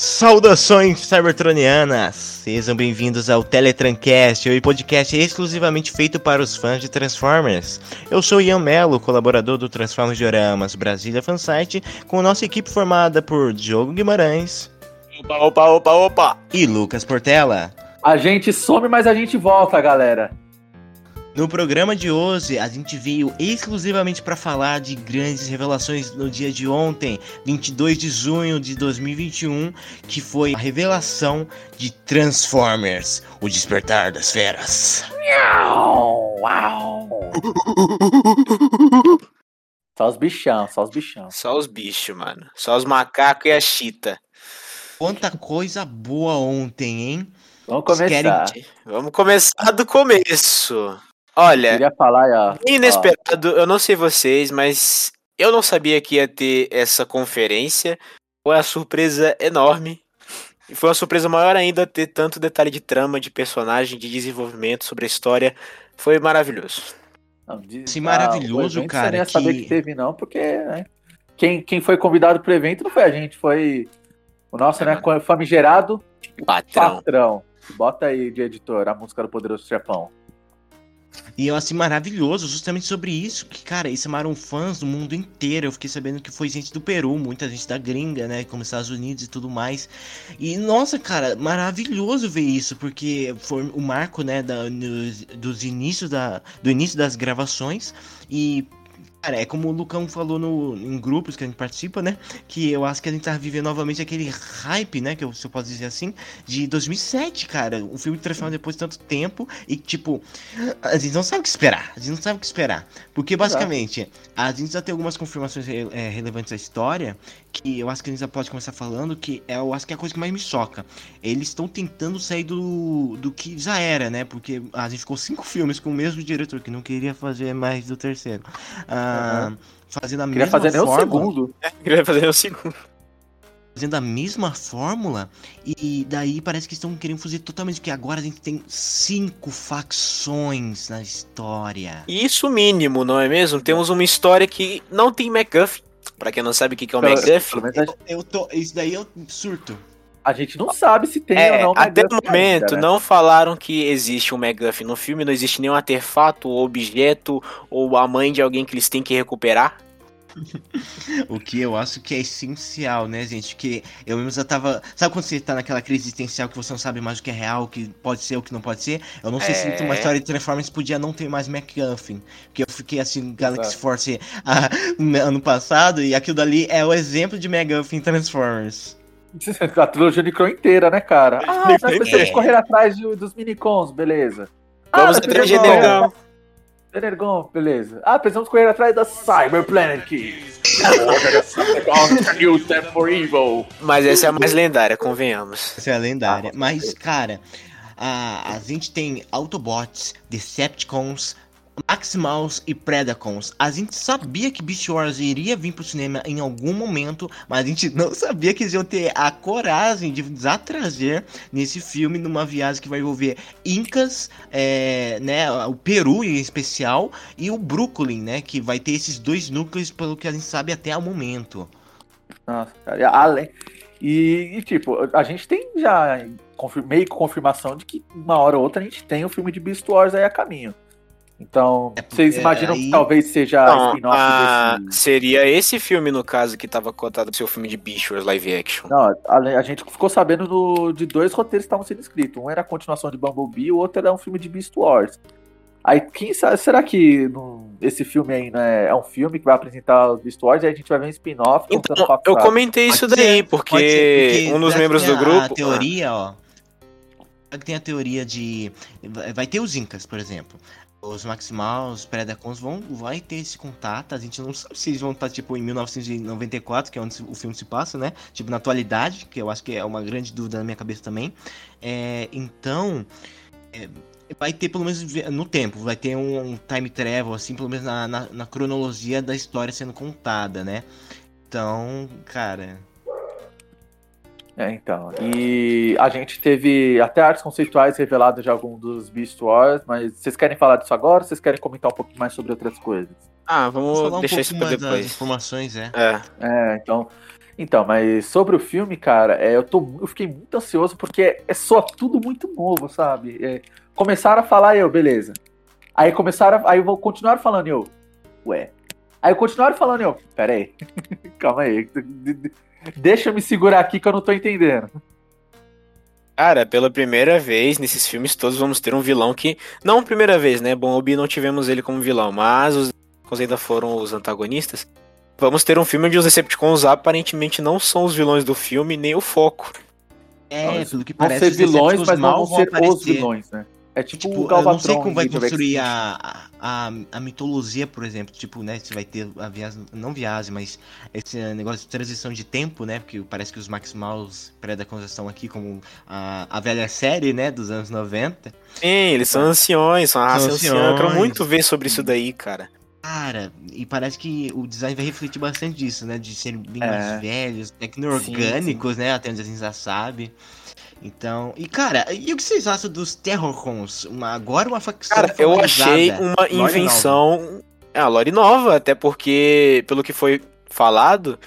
Saudações cybertronianas! Sejam bem-vindos ao Teletrancast, o podcast exclusivamente feito para os fãs de Transformers. Eu sou Ian Mello, colaborador do Transformers Dioramas Brasília Fansite, com nossa equipe formada por Diogo Guimarães. Opa, opa, opa, opa! E Lucas Portela. A gente some, mas a gente volta, galera. No programa de hoje, a gente veio exclusivamente para falar de grandes revelações no dia de ontem, 22 de junho de 2021, que foi a revelação de Transformers: O Despertar das Feras. Uau! Só os bichão, só os bichão. Só os bichos, mano. Só os macacos e a chita. Quanta coisa boa ontem, hein? Vamos começar. Querem... Vamos começar do começo. Olha, Queria falar, ó. inesperado, eu não sei vocês, mas eu não sabia que ia ter essa conferência. Foi uma surpresa enorme. E foi uma surpresa maior ainda ter tanto detalhe de trama, de personagem, de desenvolvimento sobre a história. Foi maravilhoso. Não, diz- Esse maravilhoso, evento cara, Você nem ia saber que- que teve, não, porque né, quem, quem foi convidado pro evento não foi a gente, foi o nosso, É, né, mano. famigerado Patrão. patrão. Bota aí de editor a música do Poderoso Chefão. E eu assim, maravilhoso, justamente sobre isso, que, cara, eles chamaram fãs do mundo inteiro. Eu fiquei sabendo que foi gente do Peru, muita gente da gringa, né? Como Estados Unidos e tudo mais. E, nossa, cara, maravilhoso ver isso, porque foi o marco, né, da, nos- dos inícios da, do início das gravações. E. Cara, é como o Lucão falou no, em grupos que a gente participa, né? Que eu acho que a gente tá vivendo novamente aquele hype, né? Que eu, se eu posso dizer assim, de 2007, cara. Um filme transformado depois de tanto tempo. E, tipo, a gente não sabe o que esperar. A gente não sabe o que esperar. Porque, basicamente, a gente já tem algumas confirmações é, relevantes da história. Que eu acho que a gente já pode começar falando. Que é, eu acho que é a coisa que mais me choca. Eles estão tentando sair do, do que já era, né? Porque a gente ficou cinco filmes com o mesmo diretor que não queria fazer mais do terceiro. Ah, Fazendo a Queria mesma fazer nem o fórmula segundo. Queria fazer o segundo. fazendo a mesma fórmula e daí parece que estão querendo fugir totalmente, porque agora a gente tem cinco facções na história. Isso mínimo, não é mesmo? Temos uma história que não tem MacGuffin. Pra quem não sabe o que é o MacGuffin, a, Eu tô, isso daí eu surto. A gente não sabe se tem É, ou não. até o momento ainda, né? não falaram que existe um MacGuffin no filme, não existe nenhum artefato ou objeto ou a mãe de alguém que eles têm que recuperar. O que eu acho que é essencial, né, gente? Porque eu mesmo já tava. Sabe quando você tá naquela crise existencial que você não sabe mais o que é real, o que pode ser, o que não pode ser? Eu não sei É. se uma história de Transformers podia não ter mais MacGuffin. Porque eu fiquei assim, Galaxy Exato. Force ah, ano passado, e aquilo dali é o exemplo de MacGuffin Transformers. A trilogia de Crow inteira, né, cara? Ah, nós precisamos inteira. correr atrás de- dos minicons, beleza. Vamos ah, atrás de Energon. Beleza. Ah, precisamos correr atrás da Cyber Planet evil. Mas essa é a mais lendária, convenhamos. Essa é a lendária. Mas, cara, a, a gente tem Autobots, Decepticons, Maximals e Predacons. A gente sabia que Beast Wars iria vir pro cinema em algum momento, mas a gente não sabia que eles iam ter a coragem de já trazer nesse filme numa viagem que vai envolver Incas, é, né, o Peru em especial, e o Brooklyn, né, que vai ter esses dois núcleos pelo que a gente sabe até o momento. Nossa, cara, além. E, e, tipo, a gente tem já confir- meio confirmação de que uma hora ou outra a gente tem o filme de Beast Wars aí a caminho. Então, É, porque vocês imaginam aí- que talvez seja Não, spin-off a- desse. seria esse filme, no caso, que tava cotado pro seu filme de Beast Wars live action. Não, a, a gente ficou sabendo do- de dois roteiros que estavam sendo escritos. Um era a continuação de Bumblebee, o outro era um filme de Beast Wars. Aí, quem sabe, será que não- esse filme aí né, é um filme que vai apresentar os Beast Wars e a gente vai ver um spin-off contando Então, com a eu comentei isso Pode daí, ser, porque, ser, porque um dos membros do a- grupo. A teoria, ó. já que Tem a teoria de. Vai ter os Incas, por exemplo. Os Maximal, os Predacons vão vai ter esse contato. A gente não sabe se eles vão estar tipo em 1994, que é onde o filme se passa, né? Tipo na atualidade, que eu acho que é uma grande dúvida na minha cabeça também. É, então, é, vai ter pelo menos no tempo, vai ter um, um time travel assim, pelo menos na, na, na cronologia da história sendo contada, né? Então, cara, É, então. E a gente teve até artes conceituais reveladas de algum dos Beast Wars, mas vocês querem falar disso agora ou vocês querem comentar um pouquinho mais sobre outras coisas? Ah, Vamos um deixar pouco isso pra depois. informações, é. É. É, então. Então, mas sobre o filme, cara, é, eu, tô, eu fiquei muito ansioso porque é só tudo muito novo, sabe? É, começaram a falar eu, beleza. Aí começaram, a, aí eu vou continuar falando eu, ué. Aí continuaram falando eu, pera aí, calma aí, deixa eu me segurar aqui que eu não tô entendendo. Cara, pela primeira vez nesses filmes todos vamos ter um vilão que. Não primeira vez, né? Bom, Obi não tivemos ele como vilão, mas os ainda foram os antagonistas. Vamos ter um filme onde os Decepticons aparentemente não são os vilões do filme, nem o foco. É, tudo que Vão parece ser os vilões, Decepticons mas não mal vão ser os aparecer. vilões, né? É tipo, Tipo, o eu Galvatron. não sei como vai construir a, a, a mitologia, por exemplo. Tipo, né? Você vai ter a viagem. Não viagem, mas esse negócio de transição de tempo, né? Porque parece que os Max Maus Predacons estão aqui como a, a velha série, né? Dos anos 90. Sim, eles são anciões, são a raça anciã. Eu quero muito ver sobre isso daí, cara. Cara, e parece que o design vai refletir bastante disso, né? De serem bem É. mais velhos, tecno-orgânicos, né? Até onde a gente já sabe. Então, e cara, e o que vocês acham dos Terrorcons? Uma, agora uma facção Cara, eu achei uma invenção. É, a lore nova, até porque, pelo que foi falado,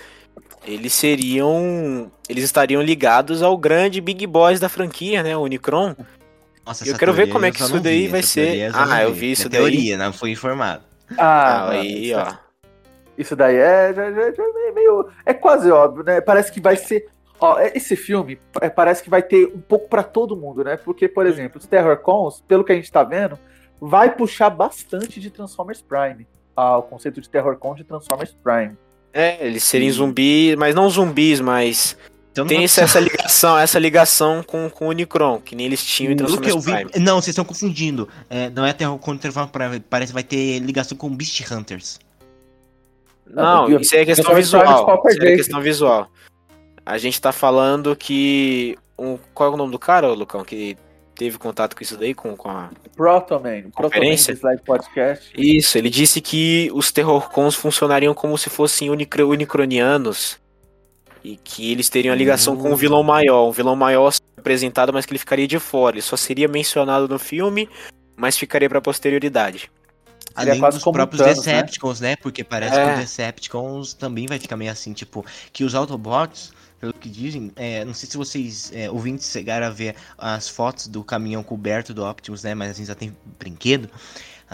eles seriam. Eles estariam ligados ao grande Big Boss da franquia, né? O Unicron. Nossa, Eu quero ver como é que isso daí vi, vai ser. Ah, eu vi. isso É daí. teoria, não fui informado. Ah, Ah, aí, isso, ó. isso daí é, já- já- já é meio. É quase óbvio, né? Parece que vai ser. Ó, é- esse filme é, parece que vai ter um pouco pra todo mundo, né? Porque, por exemplo, os Terror Cons, pelo que a gente tá vendo, vai puxar bastante de Transformers Prime. Ah, o conceito de Terror Con de Transformers Prime. É, eles serem zumbis, mas não zumbis, mas Então, não tem essa, essa ligação, essa ligação com, com o Unicron, que nem eles tinham em Transformers eu vi. Prime. Não, vocês estão confundindo. É, não é Terror contra Terror Prime. Parece que vai ter ligação com Beast Hunters. Não, eu- isso aí é questão Transformers Prime visual. Isso aí é questão visual. A gente tá falando que. Um, qual é o nome do cara, Lucão, que teve contato com isso daí, com, com a. Protoman. Protoman Conferência? Slide Podcast. Isso, ele disse que os Terrorcons funcionariam como se fossem unicro- unicronianos. E que eles teriam a ligação com um Hum. vilão maior. Um vilão maior apresentado, mas que ele ficaria de fora. Ele só seria mencionado no filme, mas ficaria pra posterioridade. É Além quase dos próprios Thanos, né? Decepticons, né? Porque parece É. que os Decepticons também vai ficar meio assim, tipo, que os Autobots, pelo que dizem, é, não sei se vocês é, ouvintes chegaram a ver as fotos do caminhão coberto do Optimus, né? Mas a gente já tem brinquedo.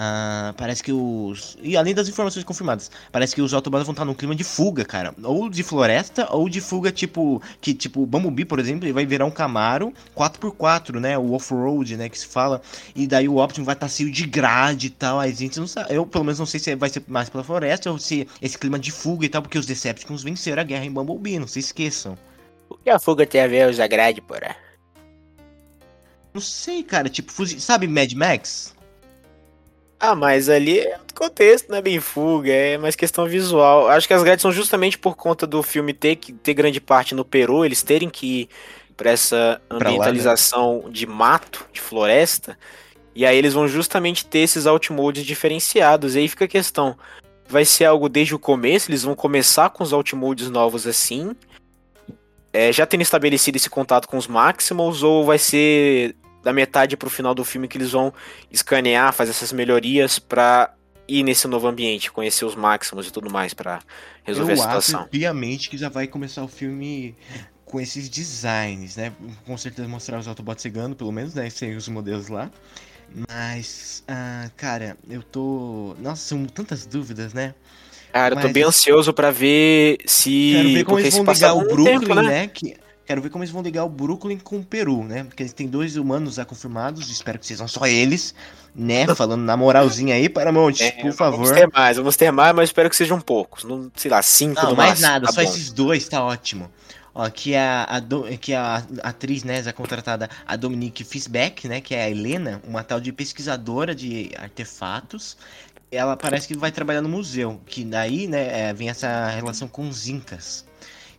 Ah, parece que os. E além das informações confirmadas, parece que os Autobots vão estar num clima de fuga, cara. Ou de floresta, ou de fuga, tipo. Que, tipo, o Bumblebee, por exemplo, ele vai virar um Camaro 4x4, né? O off-road, né? Que se fala. E daí o Optimus vai estar cheio de grade e tal. Aí a gente não sabe. Eu, pelo menos, não sei se vai ser mais pela floresta ou se esse clima de fuga e tal, porque os Decepticons venceram a guerra em Bumblebee, não se esqueçam. O que a fuga tem a ver com a grade, porra? Não sei, cara, tipo, fugi- sabe Mad Max? Ah, mas ali é outro contexto, não é bem fuga, é mais questão visual. Acho que as grades são justamente por conta do filme ter que ter grande parte no Peru, eles terem que ir pra essa Pra lá, né? ambientalização de mato, de floresta. E aí eles vão justamente ter esses outmodes diferenciados. E aí fica a questão: vai ser algo desde o começo? Eles vão começar com os outmodes novos assim? É, já tendo estabelecido esse contato com os Maximals? Ou vai ser da metade pro final do filme que eles vão escanear, fazer essas melhorias pra ir nesse novo ambiente, conhecer os máximos e tudo mais pra resolver eu a situação. acho piamente que já vai começar o filme com esses designs, né? Com certeza mostrar os Autobots chegando, pelo menos, né? Sem os modelos lá. Mas, ah, cara, eu tô. Nossa, são tantas dúvidas, né? Cara, eu tô Mas- bem ansioso pra ver se. Quero ver como porque eles vão ligar o Brooklyn, tempo, né? Que... Quero ver como eles vão ligar o Brooklyn com o Peru, né? Porque eles têm dois humanos já confirmados. Espero que sejam só eles, né? Falando na moralzinha aí, Paramount, É, por Vamos favor. ter mais, vamos ter mais, mas espero que sejam poucos. Não, sei lá, cinco Não, no mais máximo. nada, tá só bom. esses dois tá ótimo. Ó, que a, a Do- que a atriz, né, já contratada, a Dominique Fisbeck, né, que é a Helena, uma tal de pesquisadora de artefatos. Ela parece que vai trabalhar no museu, que daí, né, é, vem essa relação com os incas.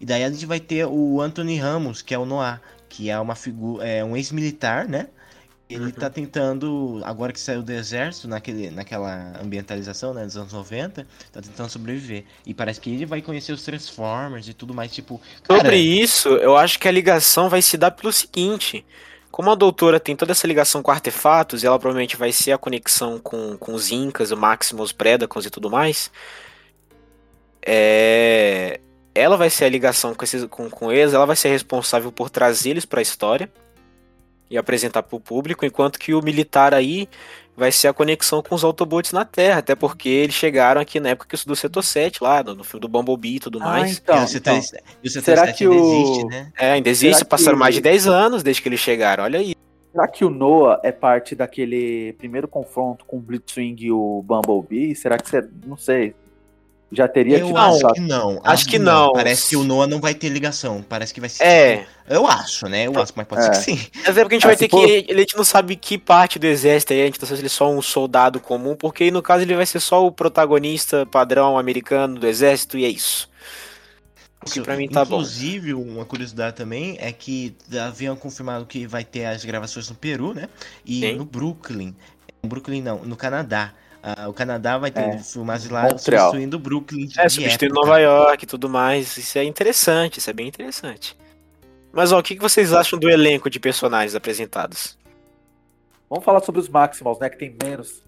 E daí a gente vai ter o Anthony Ramos, que é o Noah, que é uma figura, é um ex-militar, né? Ele Uhum. tá tentando, agora que saiu do exército, naquele, naquela ambientalização, né, dos anos 90, tá tentando sobreviver. E parece que ele vai conhecer os Transformers e tudo mais, tipo... Cara, Sobre isso, eu acho que a ligação vai se dar pelo seguinte. Como a doutora tem toda essa ligação com artefatos, e ela provavelmente vai ser a conexão com, com os Incas, o Maximus, Predacons e tudo mais. É... ela vai ser a ligação com, esses, com, com eles, ela vai ser responsável por trazer eles para a história e apresentar para o público, enquanto que o militar aí vai ser a conexão com os Autobots na Terra, até porque eles chegaram aqui na época que do Setor 7, lá, no, no filme do Bumblebee e tudo Ah, mais. então, e o Setor, então. e o Setor Será 7 que ainda o- existe, né? É, ainda existe, Será passaram que- mais de 10 anos desde que eles chegaram, olha aí. Será que o Noah é parte daquele primeiro confronto com o Blitzwing e o Bumblebee? Será que você. Não sei. Já teria Eu tido acho que não. Acho que não. Parece que o Noah não vai ter ligação. Parece que vai ser. É. tipo- eu acho, né? Eu acho, mas pode ser É. que sim. Mas é porque a gente Ah, vai se ter for- que. A gente não sabe que parte do exército aí, a gente não sabe se ele é só um soldado comum, porque aí, no caso ele vai ser só o protagonista padrão americano do exército e é isso. O que Isso. pra mim tá bom. Inclusive, uma curiosidade também é que haviam confirmado que vai ter as gravações no Peru, né? E Sim. no Brooklyn. No Brooklyn não, no Canadá. Ah, o Canadá vai ter É. filmagens lá Montreal. substituindo o Brooklyn. de É, substituindo época. Nova York e tudo mais. Isso é interessante, isso é bem interessante. Mas ó, o que vocês acham do elenco de personagens apresentados? Vamos falar sobre os Maximals, né? Que tem menos.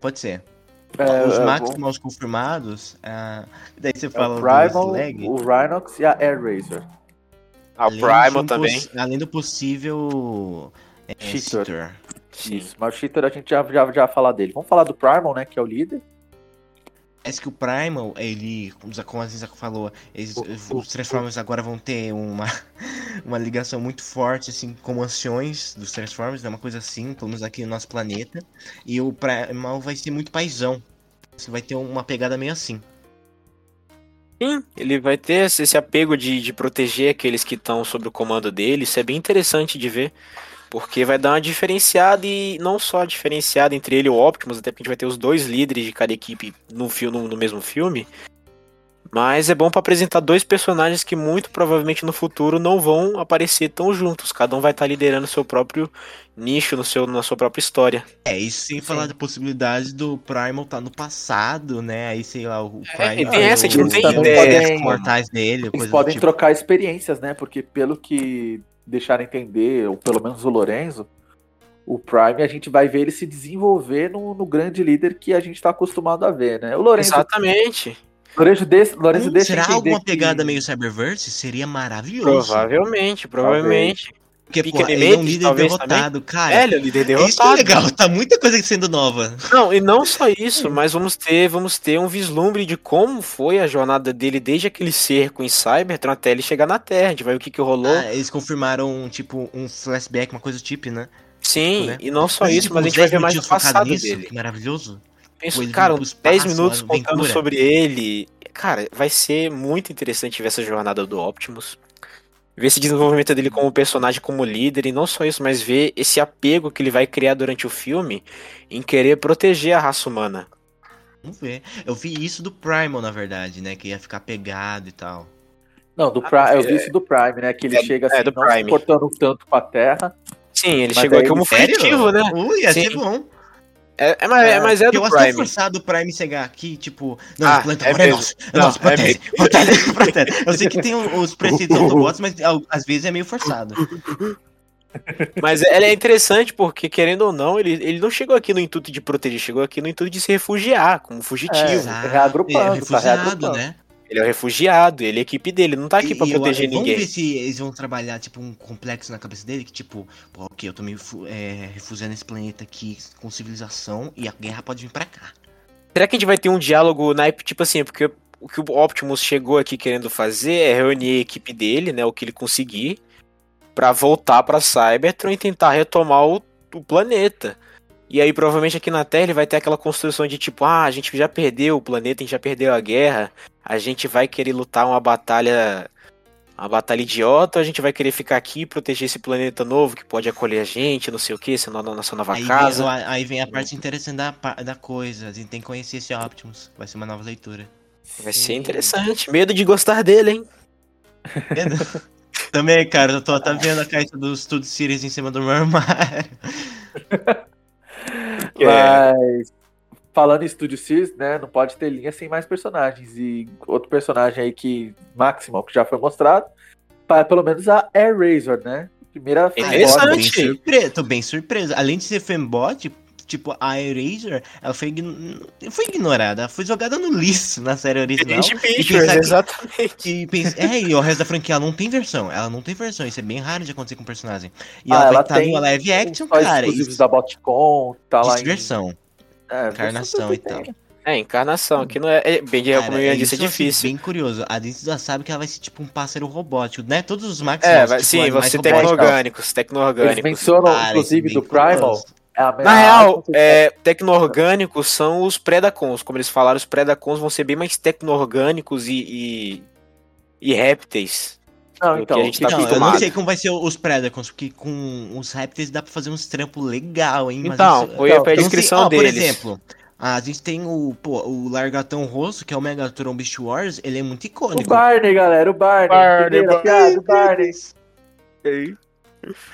Pode ser. É, Os é, Maximals confirmados. ah, daí você É fala o do Primal, Slag. o Rhinox e a Air Razor. Ah, o Primal um também. Além do possível. É, Cheater. Cheater. Sim. Isso. Mas o Cheater a gente já, já, já vai falar dele. Vamos falar do Primal, né? Que é o líder. Parece que o Primal, ele, como a Zizako falou, eles- O- os Transformers agora vão ter uma, uma ligação muito forte, assim, com anciões dos Transformers, né? Uma coisa assim, pelo menos aqui no nosso planeta. E o Primal vai ser muito paizão. Vai ter uma pegada meio assim. Sim, ele vai ter esse esse apego de, de proteger aqueles que estão sob o comando dele. Isso é bem interessante de ver. Porque vai dar uma diferenciada e não só diferenciada entre ele e o Optimus, até porque a gente vai ter os dois líderes de cada equipe no, filme, no, no mesmo filme. Mas é bom pra apresentar dois personagens que muito provavelmente no futuro não vão aparecer tão juntos. Cada um vai estar liderando seu próprio nicho no seu, na sua própria história. É, isso sem falar da possibilidade do Primal estar no passado, né? Aí, sei lá, o É, Primal... tem essa, a gente não tem ideia. mortais dele, Eles podem tipo. trocar experiências, né? Porque pelo que deixaram entender, ou pelo menos o Lorenzo, o Prime, a gente vai ver ele se desenvolver no, no grande líder que a gente tá acostumado a ver, né? O Lorenzo, Exatamente. Lorenzo, desse, Lorenzo Hum, deixa será entender alguma que- pegada meio Cyberverse? Seria maravilhoso. Provavelmente, provavelmente. Porque, pô, ele é um líder derrotado, cara. É, ele é o líder É isso é derrotado. legal, tá muita coisa sendo nova. Não, e não só isso, mas vamos ter, vamos ter um vislumbre de como foi a jornada dele desde aquele cerco em Cybertron até ele chegar na Terra. A gente vai ver o que, que rolou. Ah, eles confirmaram, tipo, um flashback, uma coisa do tipo, né? Sim, né? e não só isso, tipo, mas a gente vai 10 ver mais o passado nisso, dele. Que maravilhoso. Penso, cara, uns 10 espaço, minutos contando aventura. sobre ele. Cara, vai ser muito interessante ver essa jornada do Optimus. Ver esse desenvolvimento dele como personagem, como líder, e não só isso, mas ver esse apego que ele vai criar durante o filme em querer proteger a raça humana. Vamos ver. Eu vi isso do Primal, na verdade, né? Que ia ficar pegado e tal. Não, do Ah, Prime, eu é- vi isso do Prime, né? Que ele é- chega é, assim, do não se Prime. importando tanto com a Terra. Sim, ele chegou aqui como fugitivo, né? Ui, ia Sim. ser bom. É, é, mas, é, mas é eu do acho tão Prime. forçado o Prime chegar aqui, tipo, não, Ah, planeta é agora é nosso. É Não, nosso, é protege, protege, protege. Eu sei que tem os preceitos do Autobots, mas às vezes é meio forçado. Mas ela é interessante porque, querendo ou não, ele, ele não chegou aqui no intuito de proteger, chegou aqui no intuito de se refugiar, como fugitivo. Reagrupando, é tá refugiado, reagrupando. né? Ele é o refugiado, ele é a equipe dele, não tá aqui pra E- e eu- proteger vamos ninguém. ver se eles vão trabalhar, tipo, um complexo na cabeça dele, que tipo, pô, ok, eu tô me é, refugiando nesse planeta aqui com civilização e a guerra pode vir pra cá. Será que a gente vai ter um diálogo naipe, tipo assim, porque o que o Optimus chegou aqui querendo fazer é reunir a equipe dele, né, o que ele conseguir, pra voltar pra Cybertron e tentar retomar o, o planeta. E aí, provavelmente aqui na Terra ele vai ter aquela construção de tipo, ah, a gente já perdeu o planeta, a gente já perdeu a guerra, a gente vai querer lutar uma batalha. Uma batalha idiota, a gente vai querer ficar aqui e proteger esse planeta novo que pode acolher a gente, não sei o que, sendo a nossa nova Aí casa. vem, aí vem a parte interessante da, da coisa, a gente tem que conhecer esse Optimus, vai ser uma nova leitura. Vai ser interessante. Medo de gostar dele, hein? Também, cara, eu tô até vendo a caixa do Studio Series em cima do meu armário. É. Mas falando em Studio Series, né? Não pode ter linha sem mais personagens. E outro personagem aí que. Maximal, que já foi mostrado. pa- Pelo menos a Air Razor, né? Primeira É Interessante. Tô bem, surpreso, tô bem surpreso. Além de ser fembot, tipo, a Eraser, ela foi, ign- foi ignorada, foi jogada no lixo na série original. De E Pictures, que- exatamente. E pensa, é, e o resto da franquia ela não tem versão. Ela não tem versão. Isso é bem raro de acontecer com o personagem. E Ah, ela, ela vai estar tem numa live action, cara. exclusivos Isso, da Botcon, tá lá isso em... É, encarnação e tal. É, encarnação, que não é, é bem Cara, como eu ia é disse, é assim, difícil. bem curioso. A gente já sabe que ela vai ser tipo um pássaro robótico, né? Todos os Maximals. É, vai, tipo, sim, animais você robóticos. tecno-orgânicos, Eles tecno-orgânicos. mencionam, Cara, é inclusive, do Primal. curioso. É a Na a real, é, tecno-orgânicos são os Predacons. Como eles falaram, os Predacons vão ser bem mais tecno-orgânicos e, e, e répteis. Não, então, a gente tá Não, eu não sei como vai ser os Predacons, porque com os répteis dá pra fazer uns trampos legal, hein? Mas Então, isso- foi a então, sei- descrição ó, deles. Por exemplo, a gente tem o, pô, o Largatão Rosso, que é o Megatron Beast Wars, ele é muito O icônico. Barney, galera, o Barney. Barney, a Barney. O Barney.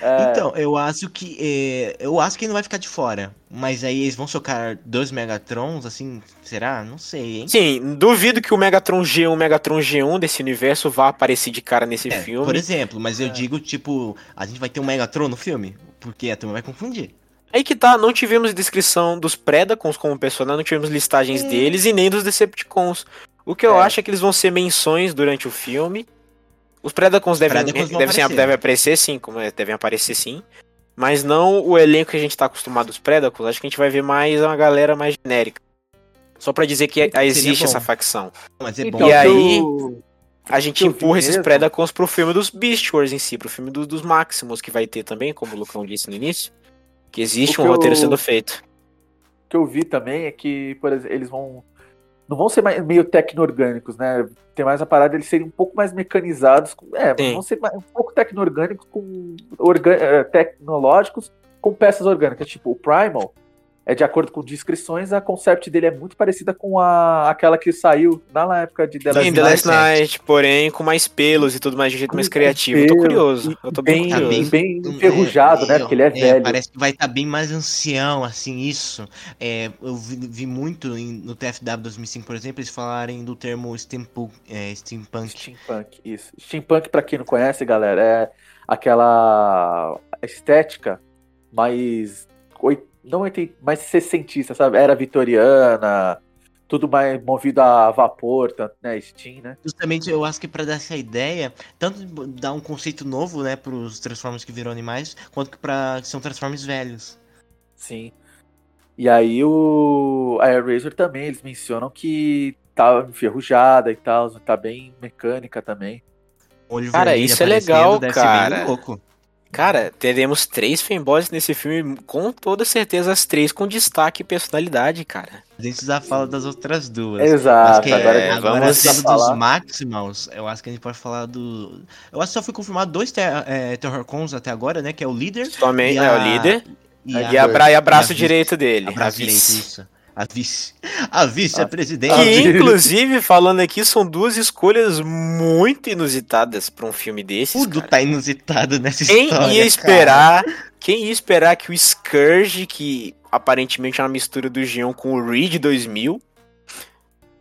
É, Então, eu acho que. é, eu acho que ele não vai ficar de fora. Mas aí eles vão socar dois Megatrons, assim, será? Não sei, hein? Sim, duvido que o Megatron G1, o Megatron G1 desse universo vá aparecer de cara nesse É, filme. por exemplo, mas É. eu digo, tipo, a gente vai ter um Megatron no filme? Porque a turma vai confundir. Aí que tá, não tivemos descrição dos Predacons como personagem, não tivemos listagens deles e nem dos Decepticons. O que eu É. acho é que eles vão ser menções durante o filme. Os Predacons devem, Predacons devem, aparecer. devem aparecer sim, como é, devem aparecer sim. Mas não o elenco que a gente tá acostumado dos Predacons, acho que a gente vai ver mais uma galera mais genérica. Só pra dizer que Seria existe bom. essa facção. Mas é então, bom. E aí- A gente empurra esses mesmo- Predacons pro filme dos Beast Wars em si, pro filme do- dos Maximus, que vai ter também, como o Lucão disse no início. Que existe O um que roteiro eu- sendo feito. O que eu vi também é que, por exemplo, eles vão. Não vão ser mais, meio tecno-orgânicos, né? Tem mais a parada de eles serem um pouco mais mecanizados. com- É, Sim. vão ser mais- um pouco tecno-orgânicos com. Eh, tecnológicos com peças orgânicas. Tipo, o Primal é de acordo com descrições, a concept dele é muito parecida com a, aquela que saiu na época de The Last Sim, The Night. Last Night, porém com mais pelos e tudo mais de um jeito Com mais criativo. Eu tô pelo curioso. Eu tô bem, bem, Tá curioso. bem, enferrujado, né? Porque ele é, velho. Parece que vai estar bem mais ancião, assim, isso. É, eu vi, vi muito em- no TFW 2005, por exemplo, eles falarem do termo steampunk. É, steampunk. Steampunk, isso. Steampunk, pra quem não conhece, galera, é aquela estética mais. oi- Não oitenta- mais sessentista, sabe? Era vitoriana, tudo mais movido a vapor, tanto, né? Steam, né? Justamente, eu acho que pra dar essa ideia, tanto dar um conceito novo, né, pros Transformers que viram animais, quanto que pra que são Transformers velhos. Sim. E aí o a Air Razor também, eles mencionam que tá enferrujada e tal, tá bem mecânica também. Olho Cara, isso é legal, deve cara. Ser bem louco. Cara, teremos três fanboys nesse filme, com toda certeza as três com destaque e personalidade, cara. A gente já fala das outras duas. Exato, que agora é, a gente agora vamos sendo falar. dos Maximals, eu acho que a gente pode falar do. Eu acho que só foi confirmado dois ter é, Terrorcons até agora, né? Que é o líder. Somente e é a- o líder E, É, a, e, a bra, e abraço e a direito dele. a a direita, vice. isso. A vice. A vice, a Ah. Que, inclusive, falando aqui, são duas escolhas muito inusitadas pra um filme desses. Tudo cara. tá inusitado nessa Quem história. ia esperar? Quem ia esperar que o Scourge, que aparentemente é uma mistura do Gion com o Reed 2000,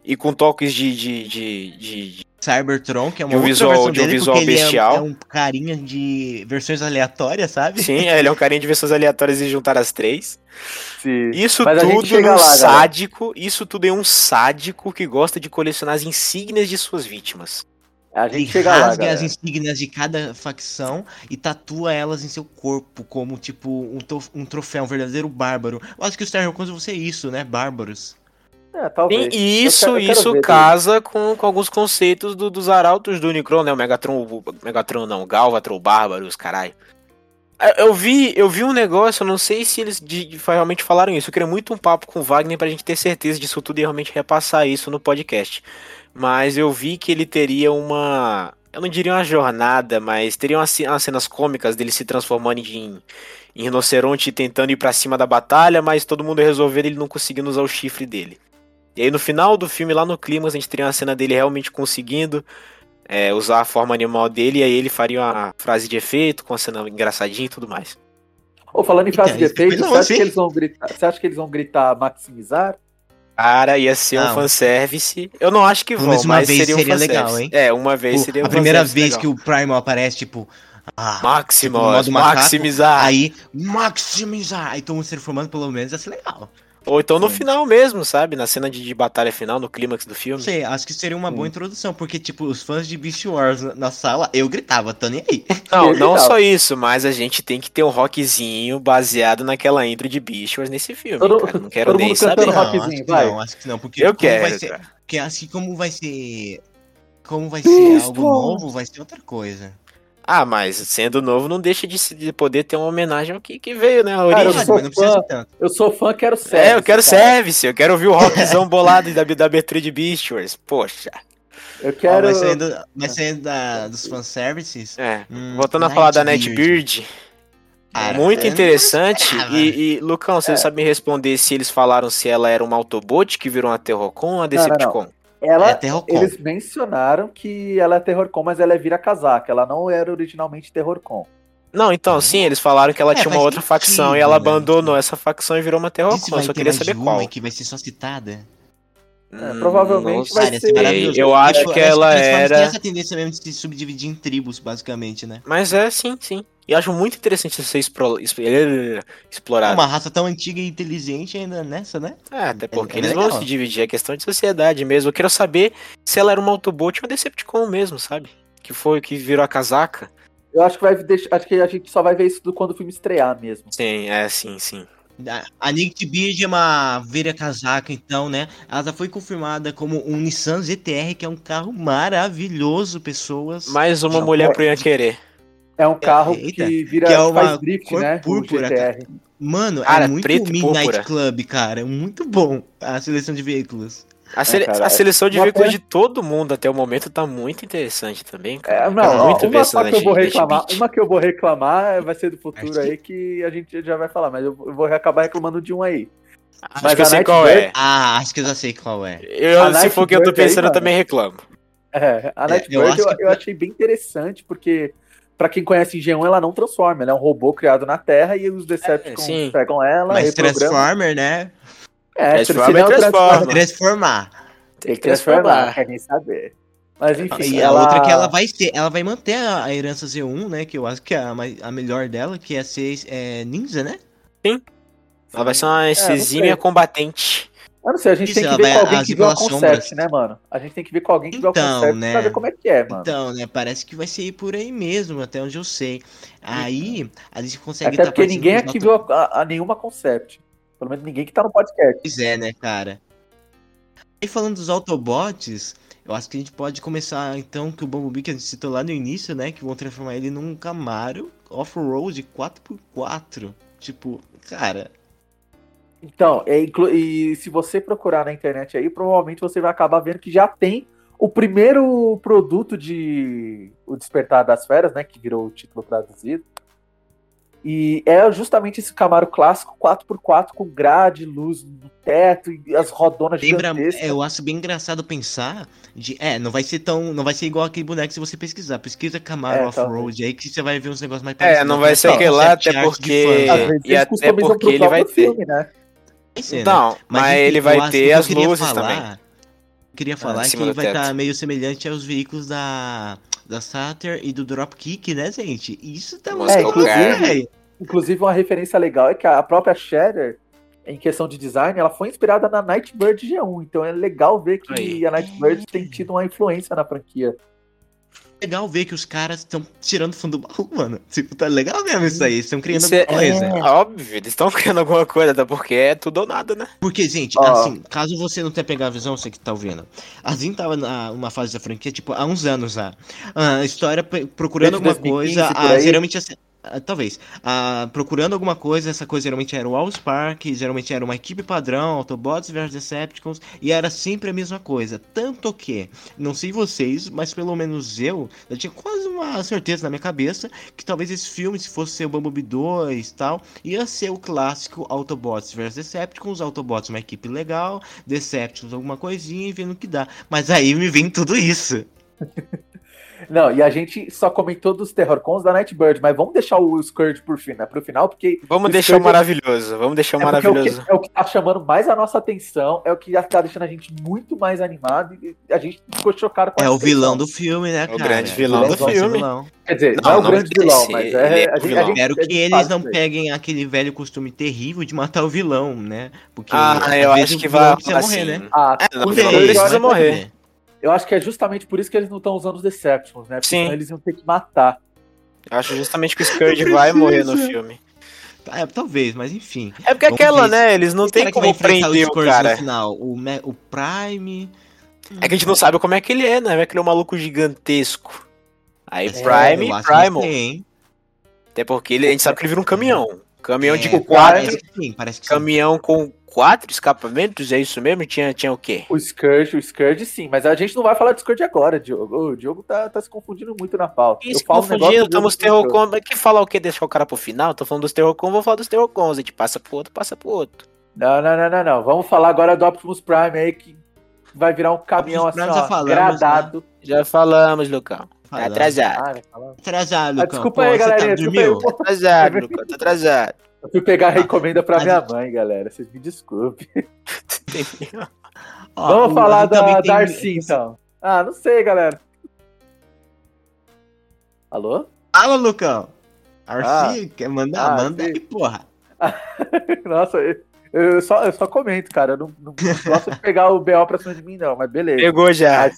e com toques de, de, de, de- de- Cybertron, que é uma De um outra visual- de um dele, visual porque ele é- bestial. É, um carinha de versões aleatórias, sabe? Sim, ele é um carinha de versões aleatórias e juntar as três. Sim. Isso Mas tudo chega num lá, galera. sádico. Isso tudo é um sádico que gosta de colecionar as insígnias de suas vítimas. A Ele gente chega lá, rasga as galera. insígnias de cada facção e tatua elas em seu corpo, como tipo um, um troféu, um verdadeiro bárbaro. Eu acho que os Terrorcons vão ser isso, né? Bárbaros. É, talvez. E isso, Eu quero- eu quero isso ver casa com, com alguns conceitos do- dos arautos do Unicron, né? O Megatron, o Megatron não, o Galvatron, o Bárbaros, caralho. Eu- vi, eu vi um negócio, eu não sei se eles de- de- realmente falaram isso. Eu queria muito um papo com o Wagner pra gente ter certeza disso tudo e realmente repassar isso no podcast. Mas eu vi que ele teria uma. Eu não diria uma jornada, mas teria umas, umas cenas cômicas dele se transformando em, em rinoceronte e tentando ir pra cima da batalha, mas todo mundo resolvendo ele não conseguindo usar o chifre dele. E aí no final do filme, lá no clima, a gente teria uma cena dele realmente conseguindo é, usar a forma animal dele, e aí ele faria uma frase de efeito, com a cena engraçadinha e tudo mais. Ô, falando em frase de Então, efeito, não, você acha, assim- que eles vão gritar, você acha que eles vão gritar maximizar? Cara, ia ser um Não. fanservice. Eu não acho que vão, menos uma mas vez seria um seria legal, hein? É, uma vez Tipo, seria um a primeira vez legal. que o Primal aparece, tipo, Ah, Maximus, macaco, maximizar. Aí, maximizar. Aí todo mundo se formando, pelo menos, ia ser legal. Ou então no Sim. final mesmo, sabe? Na cena de, de batalha final, no clímax do filme. sei, acho que seria uma boa Sim. introdução, porque, tipo, os fãs de Beast Wars na, na sala, eu gritava, tô nem aí. Não, não só isso, mas a gente tem que ter um rockzinho baseado naquela intro de Beast Wars nesse filme, Todo- cara. Não quero todo nem saber. não, rockzinho, acho que vai. não, acho que não, porque Eu como vai quero, ser, porque acho que como vai ser, como vai ser Beast algo Wars. novo, vai ser outra coisa. Ah, mas sendo novo, não deixa de, de poder ter uma homenagem ao que, que veio, né? A Cara, origem. eu sou mas não precisa fã. tanto. Eu sou fã, quero service. É, eu quero cara. service, eu quero ouvir o rockzão bolado da, da abertura de Beast Wars. Poxa. Eu quero. vai saindo, vai saindo da, dos fanservices. É. Hum, Voltando a falar da. Nightbird, Cara, muito interessante. E, e, Lucão, você É. sabe me responder se eles falaram se ela era uma Autobot que virou uma Terrorcon ou uma Não, não, não. Ela, É Terrorcon. eles mencionaram que ela é Terrorcon, mas ela é vira-casaca. Ela não era originalmente Terrorcon. Não, então, sim, eles falaram que ela É, tinha uma outra facção sentido, e ela né? abandonou essa facção e virou uma vai Eu só ter queria mais saber de qual. uma que vai ser só citada? É, provavelmente vai ser- maravilhoso. Eu acho tipo, que eu ela Transformers era- Tem essa tendência mesmo de se subdividir em tribos, basicamente, né? Mas é, sim, sim. E acho muito interessante ser expro- exp- explorado. Uma raça tão antiga e inteligente ainda nessa, né? É, até porque é eles legal. vão se dividir, é questão de sociedade mesmo. Eu quero saber se ela era uma Autobot ou uma Decepticon mesmo, sabe? Que foi o que virou a casaca. Eu acho que vai deixar. Acho que a gente só vai ver isso do- quando o filme estrear mesmo. Sim, é, sim, sim. A- A Nick Beard é uma vira casaca, então, né? Ela já foi confirmada como um Nissan ZTR, que é um carro maravilhoso, pessoas. Mais uma Não, mulher é- pro Ian querer. É um carro Eita, que vira que é uma faz drift, cor né? púrpura. Mano, Cara, é muito preto Midnight púrpura. Club, cara. É muito bom a seleção de veículos. A, sele- cara, a seleção de uma veículos pena- de todo mundo até o momento tá muito interessante também, cara. É, não, ó, muito uma só que eu vou Night- reclamar, Night uma que eu vou reclamar vai ser do futuro que- aí que a gente já vai falar, mas eu eu vou acabar reclamando de um aí. Acho mas que eu a sei Night qual é. Bird- Ah, acho que eu já sei qual é. Eu, A se for o que eu tô Night Bird aí, pensando, eu também reclamo. É, a É, Nightbird eu eu, eu, que- achei bem interessante, porque pra quem conhece G1, ela não transforma, ela é um robô criado na Terra e os Decepticons É, sim. pegam ela, Mas. Transformer, né? É, e transforma. Transformar. Tem que transformar, quer nem saber. Mas enfim, E ela... a outra que ela vai ser, ela vai manter a, a herança Z1, né? Que eu acho que é a, a melhor dela, que é ser é, ninja, né? Ela vai ser uma É, exímia combatente. Eu não sei, a gente tem que ela ver com alguém que viu a concept, né, mano? A gente tem que ver com alguém que viu a Então, concept né? pra ver como é que é, mano. Então, né? Parece que vai ser por aí mesmo, até onde eu sei. Aí, a gente consegue Até tá porque ninguém aqui viu a, a- a nenhuma concept. Pelo menos ninguém que tá no podcast. Pois é, né, cara? E falando dos Autobots, eu acho que a gente pode começar então que o Bumblebee que a gente citou lá no início, né? Que vão transformar ele num Camaro off-road 4x4. Tipo, cara, Então, é, inclu- e se você procurar na internet aí, provavelmente você vai acabar vendo que já tem o primeiro produto de O Despertar das Feras, né? Que virou o título traduzido. E é justamente esse Camaro clássico 4x4 com grade, luz no teto e as rodonas lembra, gigantescas. é, eu acho bem engraçado pensar de, é, não vai ser tão, não vai ser igual aquele boneco se você pesquisar. Pesquisa Camaro É, off-road aí que você vai ver uns negócios mais É, não vai ser aquele lá, concept até porque- fã, Às vezes e eles até customizam porque pro ele vai próprio ter. filme, né? Ser, né? Não, mas, enfim, ele vai ter as luzes falar- também. Queria falar em que ele vai estar meio semelhante aos veículos da da Saturn e do Dropkick, né, gente? Isso tá Nossa, muito inclusive- bom, velho. Inclusive, uma referência legal é que a própria Shatter, em questão de design, ela foi inspirada na Nightbird G1. Então é legal ver que Aí. a Nightbird tem tido uma influência na franquia. Legal ver que os caras estão tirando fundo do baú, mano. Tipo, tá legal mesmo isso aí. Estão criando Isso é, alguma coisa. é óbvio, eles estão criando alguma coisa, até porque é tudo ou nada, né? Porque, gente, Ó. assim, caso você não tenha pegado a visão, você que tá ouvindo. A Zin tava numa fase da franquia, tipo, há uns anos já. Ah, A história procurando Desde alguma 2015 coisa, por ah, geralmente assim. Ah, Talvez. Ah, procurando alguma coisa, essa coisa geralmente era o All Spark, geralmente era uma equipe padrão, Autobots versus Decepticons, e era sempre a mesma coisa. Tanto que, não sei vocês, mas pelo menos eu, eu tinha quase uma certeza na minha cabeça que talvez esse filme, se fosse ser o Bumblebee 2 e tal, ia ser o clássico Autobots versus Decepticons, Autobots uma equipe legal, Decepticons alguma coisinha e vendo o que dá. Mas aí me vem tudo isso. Não, e a gente só comentou dos terrorcons da Nightbird, mas vamos deixar o Scourge por fim, né, pro final, porque. Vamos o deixar o Scourge- maravilhoso. Vamos deixar o é, porque é o maravilhoso. que, é o que tá chamando mais a nossa atenção, é o que já tá deixando a gente muito mais animado e a gente ficou chocado com É o vilão intenção. do filme, né, É o cara? grande vilão Ele do filme. vilão. Quer dizer, não, Não, é o não grande vilão, mas é. é a o gente, vilão. a gente- Espero que eles não peguem aquele velho costume terrível de matar o vilão, né? Porque Ah, eu acho o que vai precisa morrer, assim. né? Ah, É, não, o vilão precisa morrer. Eu acho que é justamente por isso que eles não estão usando os Decepticons, né? Porque Sim. senão eles iam ter que matar. Eu acho justamente que o Scourge vai morrer no filme. É, talvez, mas enfim. É porque Vamos aquela, ver né? Eles não vai como enfrentar prender o Scourge cara. no final? O, Me- o Prime. É que a gente não sabe como é que ele é, né? Vai que ele é um maluco gigantesco. Aí É, Prime, que Primal. tem. Até porque ele, a gente sabe que ele vira um caminhão. Caminhão de É, quatro. Parece que sim, parece que sim. Caminhão com quatro escapamentos, é isso mesmo? Tinha, tinha o quê? O Scourge, o Scourge sim, mas a gente não vai falar de Scourge agora, Diogo. O Diogo tá, tá se confundindo muito na pauta. Isso, falo um negócio, confundindo, Diogo estamos. Terrorcon. Que falar o quê? Deixar o cara pro final? Tô falando dos Terrorcon, vou falar dos Terrorcons. A gente passa pro outro, passa pro outro. Não, não, não, não, não. Vamos falar agora do Optimus Prime aí, que vai virar um caminhão assim, ó, falamos, gradado. Já falamos, Lucão. Tá Falando. atrasado. Ah. Atrasado, Ah, Lucão. desculpa Pô, aí, galerinha. Tá, dormiu? Tá atrasado, Lucão. Tá atrasado. Eu fui pegar a encomenda pra Mas- minha mãe, galera. Vocês me desculpem. Ó, Vamos falar da tem- Darcy, então. Ah, não sei, galera. Alô? Fala, Lucão. Arci, quer mandar? Ah, Manda sim. aí, porra. Nossa, eu, eu só, eu só comento, cara. Eu não, não gosto de pegar o BO pra cima de mim, não, mas beleza. Pegou A já.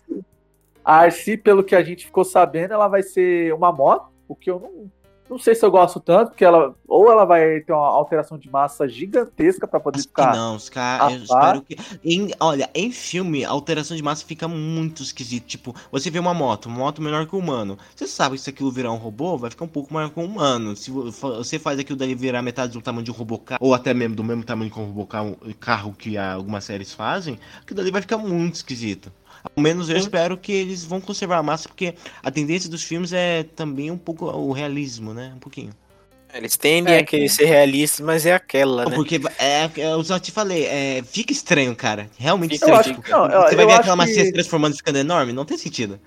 A Arce, pelo que a gente ficou sabendo, ela vai ser uma moto, o que eu não, não sei se eu gosto tanto, porque ela ou ela vai ter uma alteração de massa gigantesca pra poder ficar. não, os caras. Eu espero que. Em, olha, em filme, a alteração de massa fica muito esquisito. Tipo, você vê uma moto, uma moto menor que um humano. Você sabe que se aquilo virar um robô, vai ficar um pouco maior que um humano. Se você faz aquilo daí virar metade do tamanho de um robô carro, ou até mesmo do mesmo tamanho que um robô carro, carro que algumas séries fazem, aquilo dali vai ficar muito esquisito. Ao menos eu espero que eles vão conservar a massa, porque a tendência dos filmes é também um pouco o realismo, né? Um pouquinho. Eles tendem É, a querer ser realistas, mas é aquela, né? Porque é, é, eu já te falei, é, fica estranho, cara. Realmente Fica, estranho. acho Tipo, que não, eu- você vai eu ver aquela macia que- se transformando e ficando enorme? Não tem sentido.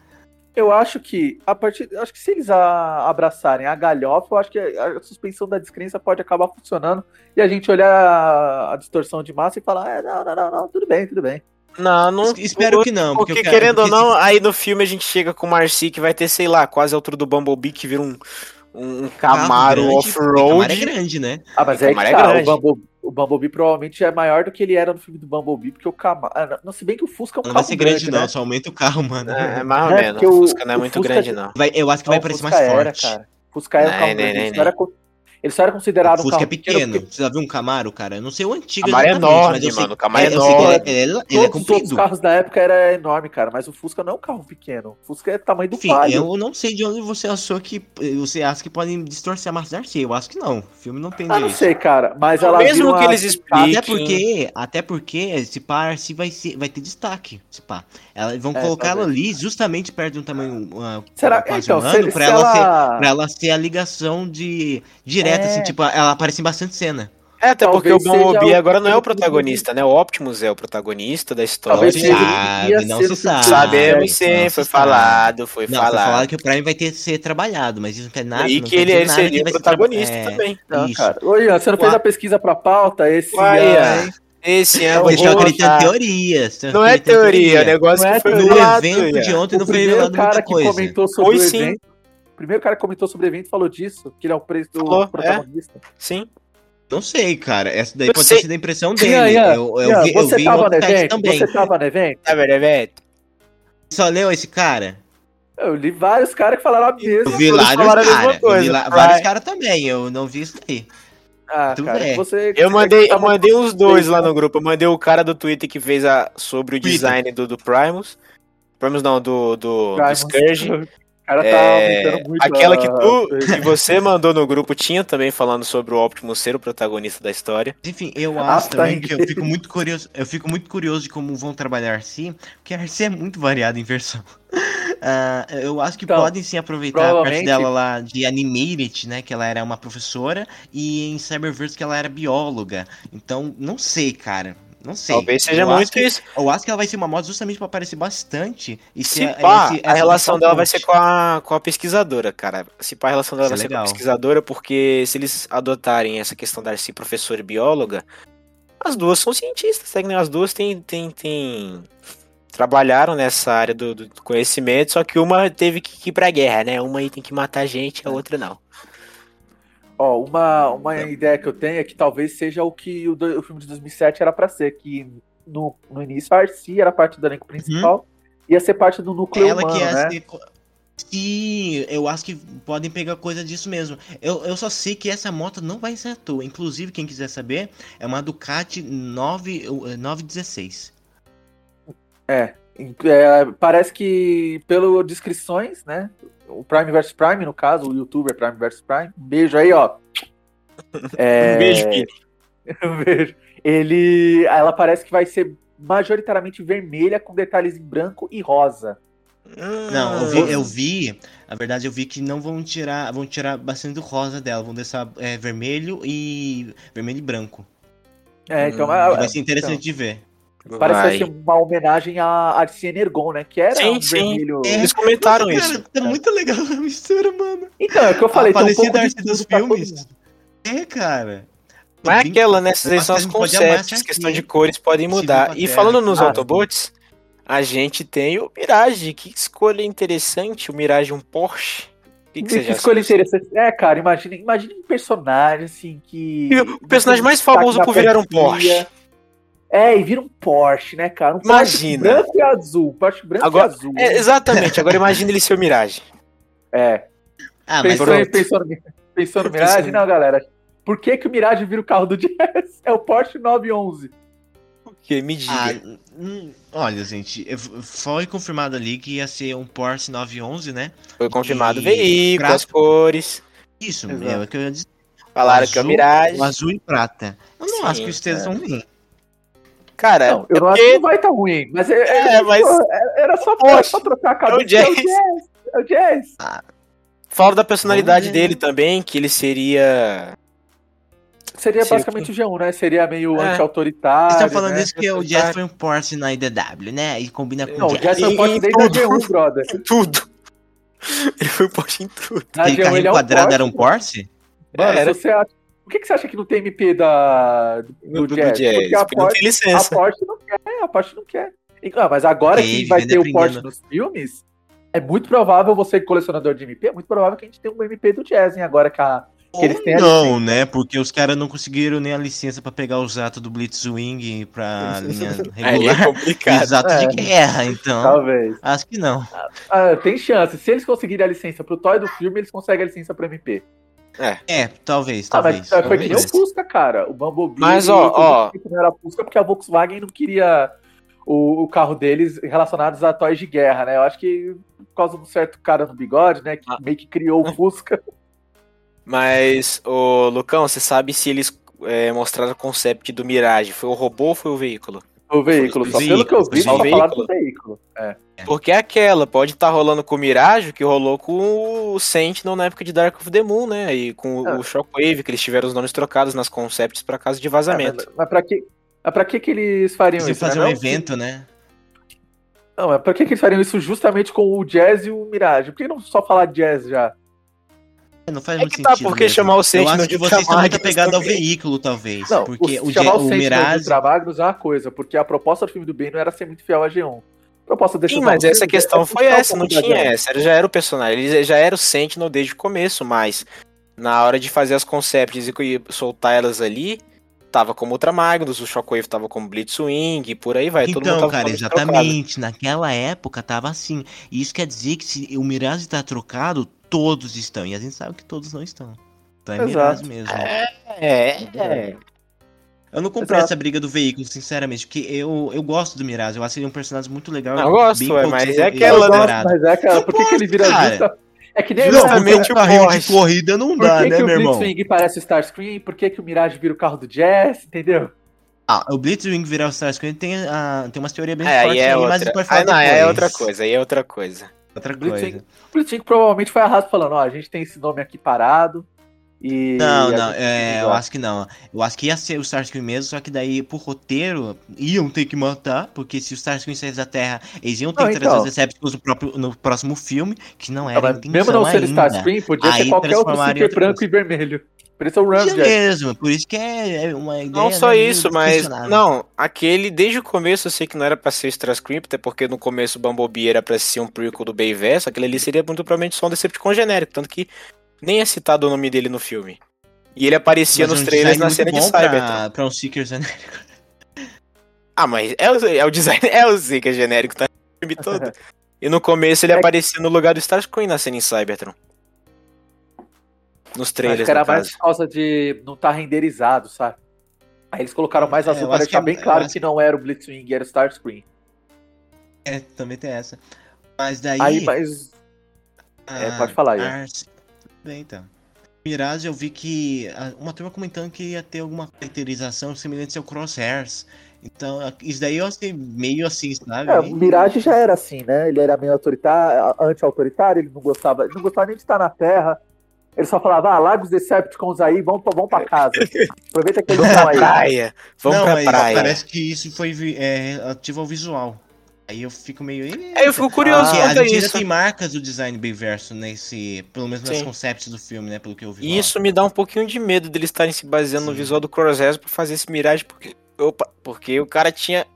Eu acho que a partir, acho que se eles a- abraçarem a galhofa, eu acho que a, a suspensão da descrença pode acabar funcionando e a gente olhar a, a distorção de massa e falar, é, não, não, não, não, tudo bem, tudo bem. Não, não. Es- Espero que não. Porque, quero- querendo ou porque não, aí no filme a gente chega com o Marcy que vai ter, sei lá, quase a altura do Bumblebee, que vira um, um Camaro off-road. Camaro é grande, né? Ah, mas O é que Camaro é tá, o, grande. Bumblebee, o Bumblebee provavelmente é maior do que ele era no filme do Bumblebee, porque o Camaro. ah, Não, se bem que o Fusca é um Não carro vai ser grande, grande, não. né? Só aumenta o carro, mano. É, é mais ou É, menos. porque O o- Fusca não é o muito Fusca- grande, não. Vai- eu acho que Não, vai o parecer mais era, forte. cara. Fusca era um carro nem, grande. Ele só era considerado O um Fusca carro é pequeno. porque Você já viu um Camaro, cara? Eu não sei o antigo Camaro é enorme, mas eu sei- mano, o Camaro é ele enorme. Ele é, ele é Todos os outros comprido. carros da época era enorme, cara, mas o Fusca não é um carro pequeno. O Fusca é tamanho do Enfim, eu não sei de onde você achou que. Você acha que podem distorcer a massa da Arcee. Eu acho que não. O filme não tem Ah, não sei, cara, mas ela mesmo que eles expliquem- Até porque, até porque, se pá, a Arcee vai, ser, vai ter destaque. Se pá. Ela, vão É, colocar ela ali justamente perto de um tamanho uh, Será quase então, humano se, pra, se ela Ser, ela... pra ela ser a ligação de direta, É. assim, tipo, ela aparece em bastante cena. É, até porque o Talvez Bumblebee o- agora não é o o- protagonista, né? O Optimus é o protagonista da história. Talvez Não sabe, não ser se sabe. Sabemos sim, foi falado, foi Não, foi falado. falado que o Prime vai ter que ser trabalhado, mas isso não quer nada. e que ele, ele seria ser protagonista traba- é, também. Não, Isso. cara. Ô, Ian, você não fez a pesquisa pra pauta esse Uai, ano? Esse ano Eu eu Vocês estão acreditando teorias. Não é teoria, é negócio é que foi. No evento Ian. de ontem não O foi primeiro revelado cara muita que coisa. comentou sobre Foi o sim. evento... O primeiro cara que comentou sobre o evento falou disso, que ele é o preço do Falou, é. protagonista. Sim. Não sei, cara. Essa daí Eu pode sei. ter sido a impressão dele. Ian, Ian, eu, eu Ian, vi, eu você vi em tava no evento? também. Você tava no evento? É verdade. Só leu esse cara? Eu li vários caras que falaram a mesma Eu vi vários falaram a mesma caras. Eu vi coisa. lá- vários caras também. Eu não vi isso daí. Ah, Tudo cara, bem. você... Eu mandei, tá eu mandei uns dois lá né? no grupo. Eu mandei o cara do Twitter que fez a, sobre o design do, do Primus. Primus não, do, do, do. Scourge. Tá É, aquela a- que tu que você mandou no grupo tinha também falando sobre o Optimus ser o protagonista da história. Enfim, eu Ah, acho tá também em que eu fico muito curioso. Eu fico muito curioso de como vão trabalhar a Arcee, porque a Arcee é muito variada em versão. Ah, eu acho que Então, podem sim aproveitar a parte provavelmente- dela lá de Animated, né? Que ela era uma professora, e em Cyberverse que ela era bióloga. Então, não sei, cara. Não sei. Talvez seja eu muito que, isso. Eu acho que ela vai ser uma moto justamente pra aparecer bastante. E Se ser pá, esse- a relação dela vai ser com a, com a pesquisadora, cara. Se pá, a relação dela Isso vai é ser com a legal. pesquisadora, porque se eles adotarem essa questão da ser professora e bióloga, as duas são cientistas, né? As duas têm, têm, têm... trabalharam nessa área do, do conhecimento, só que uma teve que ir pra guerra, né? Uma aí tem que matar gente, a outra não. Ó, uma, uma ideia que eu tenho é que talvez seja o que o, do- o filme de 2007 era pra ser, que no, no início a Arcia era parte do elenco principal, ia ser parte do núcleo Ela humano, que é né? ser... Sim, eu acho que podem pegar coisa disso mesmo. Eu, eu só sei que essa moto não vai ser à toa. Inclusive, quem quiser saber, é uma Ducati 9, eh, 916. É, é, parece que, pelo descrições, né? O Prime vs Prime, no caso, o youtuber Prime vs Prime. Um beijo aí, ó. É, Um beijo, um beijo. Ele. Ela parece que vai ser majoritariamente vermelha com detalhes em branco e rosa. Não, eu vi, eu vi, na verdade eu vi que não vão tirar, vão tirar bastante do rosa dela, vão deixar é, vermelho e vermelho e branco. É, então. Hum, é- Vai ser interessante de ver. Parece Vai. que vai ser uma homenagem à Arcia Energon, né? Que era Sim, um sim. vermelho. É. Eles comentaram Nossa, isso. Cara, tá muito legal a mistura, mano. Então, é o que eu falei, a tem um arte dos filmes. É, cara. Mas é aquela, né? Essas aí eu são os a amar conceitos, questão de cores podem mudar. Viva E falando nos Ah, Autobots, a gente tem o Mirage. Que escolha interessante, o Mirage um Porsche. Que, que Que escolha interessante. É, cara, imagina, imagina um personagem assim que. E o personagem mais famoso por virar um. Porsche. É, e vira um Porsche, né, cara? Um Imagina. Porsche branco e azul. Porsche branco Agora- e azul. É, exatamente, agora imagina ele ser o Mirage. É. Ah, mas Pensou, em, pensou, no, pensou no Mirage? Não, galera. Por que, que o Mirage vira o carro do Jazz? É o Porsche 911. Porque me diga. Ah, hum, olha, gente, foi confirmado ali que ia ser um Porsche 911, né? Foi confirmado o e veículo, prata. as cores. Isso, Exato. é o que eu ia dizer. Falaram que é o Azul- Mirage. O azul e prata. Eu não Sim, acho que os três vão vir. Cara, Não, eu é não acho porque- que não vai estar ruim. Mas, é, É, é, mas- pô, é- era só, Porsche. era só trocar a cabeça. Jazz. É o Jazz. É o Jazz. Falaram da personalidade ver, dele também, que ele seria. Seria Seria basicamente o G1, né? Seria meio É. anti-autoritário. Vocês estão falando né? isso que o Jazz foi um Porsche na IDW, né? E combina com Não, o o Jazz Jazz. foi Em- Porsche desde a tudo. G1, brother. Tudo. Ele foi um Porsche em tudo. Na Aquele G1 carrinho ele é um quadrado Porsche, era um Porsche? Mano, Era. se você acha... Por que, que você acha que não tem MP da... do, Do, do Jazz? Jazz. Porque a porque não tem Porsche, a licença. Porsche não quer, a Porsche não quer. Ah, mas agora que vai ter o Porsche nos filmes, é muito provável, você colecionador de MP, é muito provável que a gente tenha um MP do Jazz, hein? Agora que a... Que eles têm a não, né? Porque os caras não conseguiram nem a licença pra pegar os atos do Blitzwing pra linha Aí é regular. complicado. Os atos É. de guerra, então. Talvez. Acho que não. Ah, tem chance. Se eles conseguirem a licença pro toy do filme, eles conseguem a licença pro MP. É, talvez, Ah, talvez. mas foi que nem talvez. o Fusca, cara. O Bumblebee. Mas, ó, ó. não era Fusca porque a Volkswagen não queria o, o carro deles relacionados a toys de guerra, né? Eu acho que por causa de um certo cara no bigode, né? Que Ah. meio que criou o Fusca. Mas, ô Lucão, você sabe se eles é, mostraram o concept do Mirage? Foi o robô ou foi o veículo? O veículo. Só Veículo, pelo que eu vi, veículo. só falaram do veículo. É. Porque é aquela, pode estar rolando com o Mirage, que rolou com o Sentinel na época de Dark of the Moon, né? E com Ah. o Shockwave, que eles tiveram os nomes trocados nas concepts pra caso de É, vazamento. mas, mas pra que. Mas pra que, que eles fariam Você isso? né? fazer um Não, evento, né? Não, mas pra que, que eles fariam isso justamente com o Jazz e o Mirage? Por que não só falar Jazz já? Não faz É muito que tá, sentido. porque mesmo. chamar o Eu Sentinel acho de que vocês estão muito apegados ao também. veículo, talvez. Não, porque o, o, chamar o o Mirage. Ultramagnos é uma coisa, porque a proposta do filme do Ben não era ser muito fiel a G1. A proposta desse Sim, mas essa filme questão é foi essa, não tinha G1. essa. Ele já era o personagem, ele já era o Sentinel desde o começo, mas na hora de fazer as concepts e soltar elas ali, tava como Ultramagnus, o Shockwave tava como Blitzwing e por aí vai. Todo mundo Então, tava cara, exatamente. Naquela época tava assim. E isso quer dizer que se o Mirage tá trocado, todos estão. E a gente sabe que todos não estão. Então é Exato. Mirage mesmo. É, é. Eu não comprei Exato. essa briga do veículo, sinceramente, porque eu, eu gosto do Mirage. Eu acho ele um personagem muito legal. Eu gosto, ué, mas é aquela, Eu né? gosto, exagerado. mas é aquela. Por que, que ele vira Cara, justa? É que nem justamente o o carrinho Porsche. de corrida não Por dá, que, né, que o meu irmão? Blitzwing parece o Starscream? Por que, que o Mirage vira o carro do Jazz? Entendeu? Ah, o Blitzwing virar o Starscream tem, ah, tem umas teorias bem É, aí fortes é aí, mas pode falar Ah, não, aí é depois. outra coisa, aí é outra coisa. Outra coisa. Blitzwing provavelmente foi arrasto falando, ó, a gente tem esse nome aqui parado. E Não, não, é, eu acho que não. Eu acho que ia ser o Starscream mesmo, só que daí, por roteiro, iam ter que matar, porque se o Starscream saísse da Terra, eles iam ter Não, que trazer então. os Decepticons no, próprio, no próximo filme, que não era Não, mesmo não ser ainda. Starscream, podia Aí ser qualquer outro super branco coisa. e vermelho. O Isso Ramjet. mesmo, por isso que é é uma ideia. Não só isso, mas. Não, aquele, desde o começo eu sei que não era pra ser Starscream, até porque no começo o Bumblebee era pra ser um prequel do Bayverse, aquele ali seria muito provavelmente só um Decepticon genérico, tanto que nem é citado o nome dele no filme. E ele aparecia Mas nos é um trailers na cena muito de Cybertron. pra, pra um Seeker genérico. Ah, mas é o, é o design, é o é genérico, tá? O filme todo. E no começo ele É- aparecia no lugar do Starscream na cena em Cybertron. Nos Acho trailers, que era no mais caso. por causa de não estar renderizado, sabe? Aí eles colocaram mais É, azul eu para acho que deixar é- bem claro acho que não era o Blitzwing, era o Starscream. É, também tem essa. Mas daí. Aí, mas. Ah, É, pode falar aí. Arce- Bem, então. Mirage, eu vi que ah, uma turma comentando que ia ter alguma caracterização semelhante ao Crosshairs. Então, ah, isso daí eu achei meio assim, sabe? É, o Mirage já era assim, né? Ele era meio autoritário, anti-autoritário, ele não gostava, ele não gostava nem de estar na Terra. Ele só falava, ah, larga os Decepticons aí, vamos pra, vamos pra casa. Aproveita que eles Vamos estão pra aí. praia. Vamos Não, pra mas praia. Parece que isso foi é, relativo ao visual. Aí eu fico meio. É, eu fico curioso Ah, quanto a gente ainda isso. tem marcas do design bem verso nesse. Pelo menos nas Sim. concepts do filme, né? Pelo que eu vi. E isso me dá um pouquinho de medo deles estarem se baseando no Sim. visual do Crosshairs pra fazer esse Mirage, porque, opa, porque o cara tinha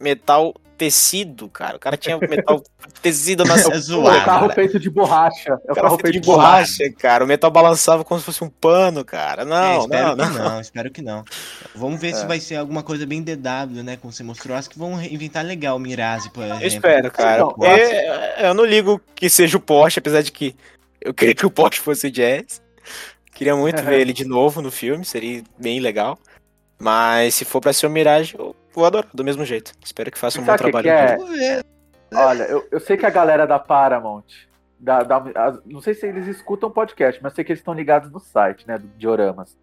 metal tecido, cara. O cara tinha metal tecido na É É o zoado. carro cara. feito de borracha. É o carro feito de feito de borracha. borracha, cara. O metal balançava como se fosse um pano, cara. É, Não, espero não, que não. não. espero que não. Vamos ver É. se vai ser alguma coisa bem DW, né? Como você mostrou. Acho que vão inventar legal o Mirage, por exemplo. Eu espero, cara. Não, porque eu não ligo que seja o Porsche, apesar de que eu queria que o Porsche fosse o Jazz. Queria muito ver ele de novo no filme, seria bem legal. Mas se for pra ser o Mirage, eu vou adorar do mesmo jeito. Espero que faça um bom o que trabalho. que é? Olha, eu, eu sei que a galera da Paramount, da, da- a- não sei se eles escutam podcast, mas sei que eles estão ligados no site, né, do Dioramas.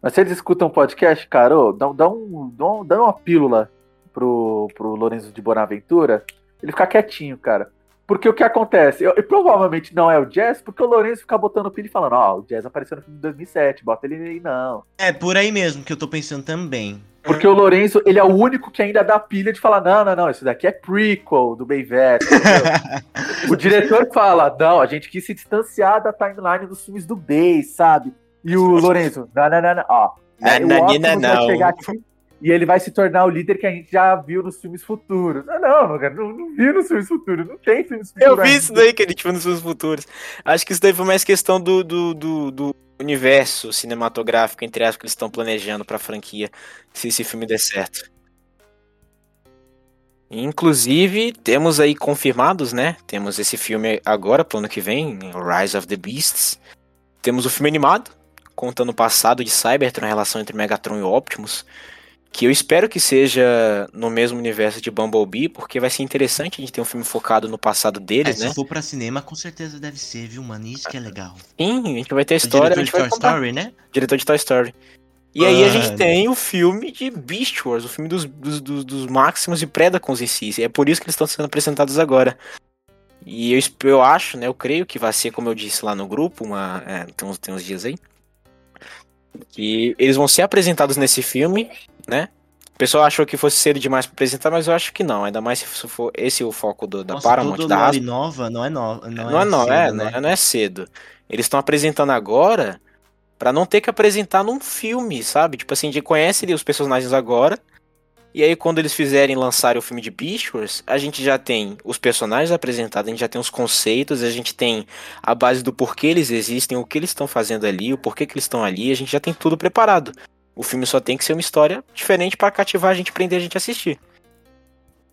Mas se eles escutam podcast, cara, ô, dá, dá, um, dá, um- dá uma pílula pro, pro Lourenço de Bonaventura, ele ficar quietinho, cara. Porque o que acontece? Eu, e provavelmente não é o Jazz, porque o Lourenço fica botando pilha e falando, ó, o Jazz apareceu no filme de 2007, bota ele aí, não. É por aí mesmo que eu tô pensando também. Porque o Lourenço, ele é o único que ainda dá pilha de falar, não, não, não, isso daqui é prequel do Bayvet, entendeu? O diretor fala, não, a gente quis se distanciar da timeline dos filmes do Bay, sabe? E o Lourenço, não, não, não, não, ó. aí o Nananina, Optimus vai não. chegar aqui e ele vai se tornar o líder que a gente já viu nos filmes futuros. Ah, não, não, cara, não, não vi nos filmes futuros, não tem filmes futuros. Eu vi isso daí que ele tinha nos seus futuros. Acho que isso daí foi mais questão do, do, do, do universo cinematográfico, entre aspas, que eles estão planejando pra franquia, se esse filme der certo. Inclusive, temos aí confirmados, né? Temos esse filme agora, pro ano que vem, Rise of the Beasts. Temos o filme animado, contando o passado de Cybertron, a relação entre Megatron e Optimus. Que eu espero que seja no mesmo universo de Bumblebee, porque vai ser interessante a gente ter um filme focado no passado É, deles, se né? for pra cinema, com certeza deve ser, viu, mano? Isso que é legal. Sim, a gente vai ter a O história, a diretor gente de Toy. Story, né? Diretor de Toy Story. E aí a gente tem o filme de Beast Wars, o filme dos, dos, dos, dos Maximus e Predacons em si. É por isso que eles estão sendo apresentados agora. E eu, eu acho, né? Eu creio que vai ser, como eu disse lá no grupo, uma, é, tem, uns, tem uns dias aí. Que eles vão ser apresentados nesse filme, né? O pessoal achou que fosse cedo demais pra apresentar, mas eu acho que não. Ainda mais se for esse o foco do, da Nossa, Paramount, da Hasbro. nova não é nova. Não, Não é, não, cedo, é, né? não é, não é cedo. Eles estão apresentando agora pra não ter que apresentar num filme, sabe? Tipo assim, a gente conhece os personagens agora. E aí, quando eles fizerem lançarem o filme de Wars, a gente já tem os personagens apresentados, a gente já tem os conceitos, a gente tem a base do porquê eles existem, o que eles estão fazendo ali, o porquê que eles estão ali, a gente já tem tudo preparado. O filme só tem que ser uma história diferente pra cativar a gente, prender a gente a assistir.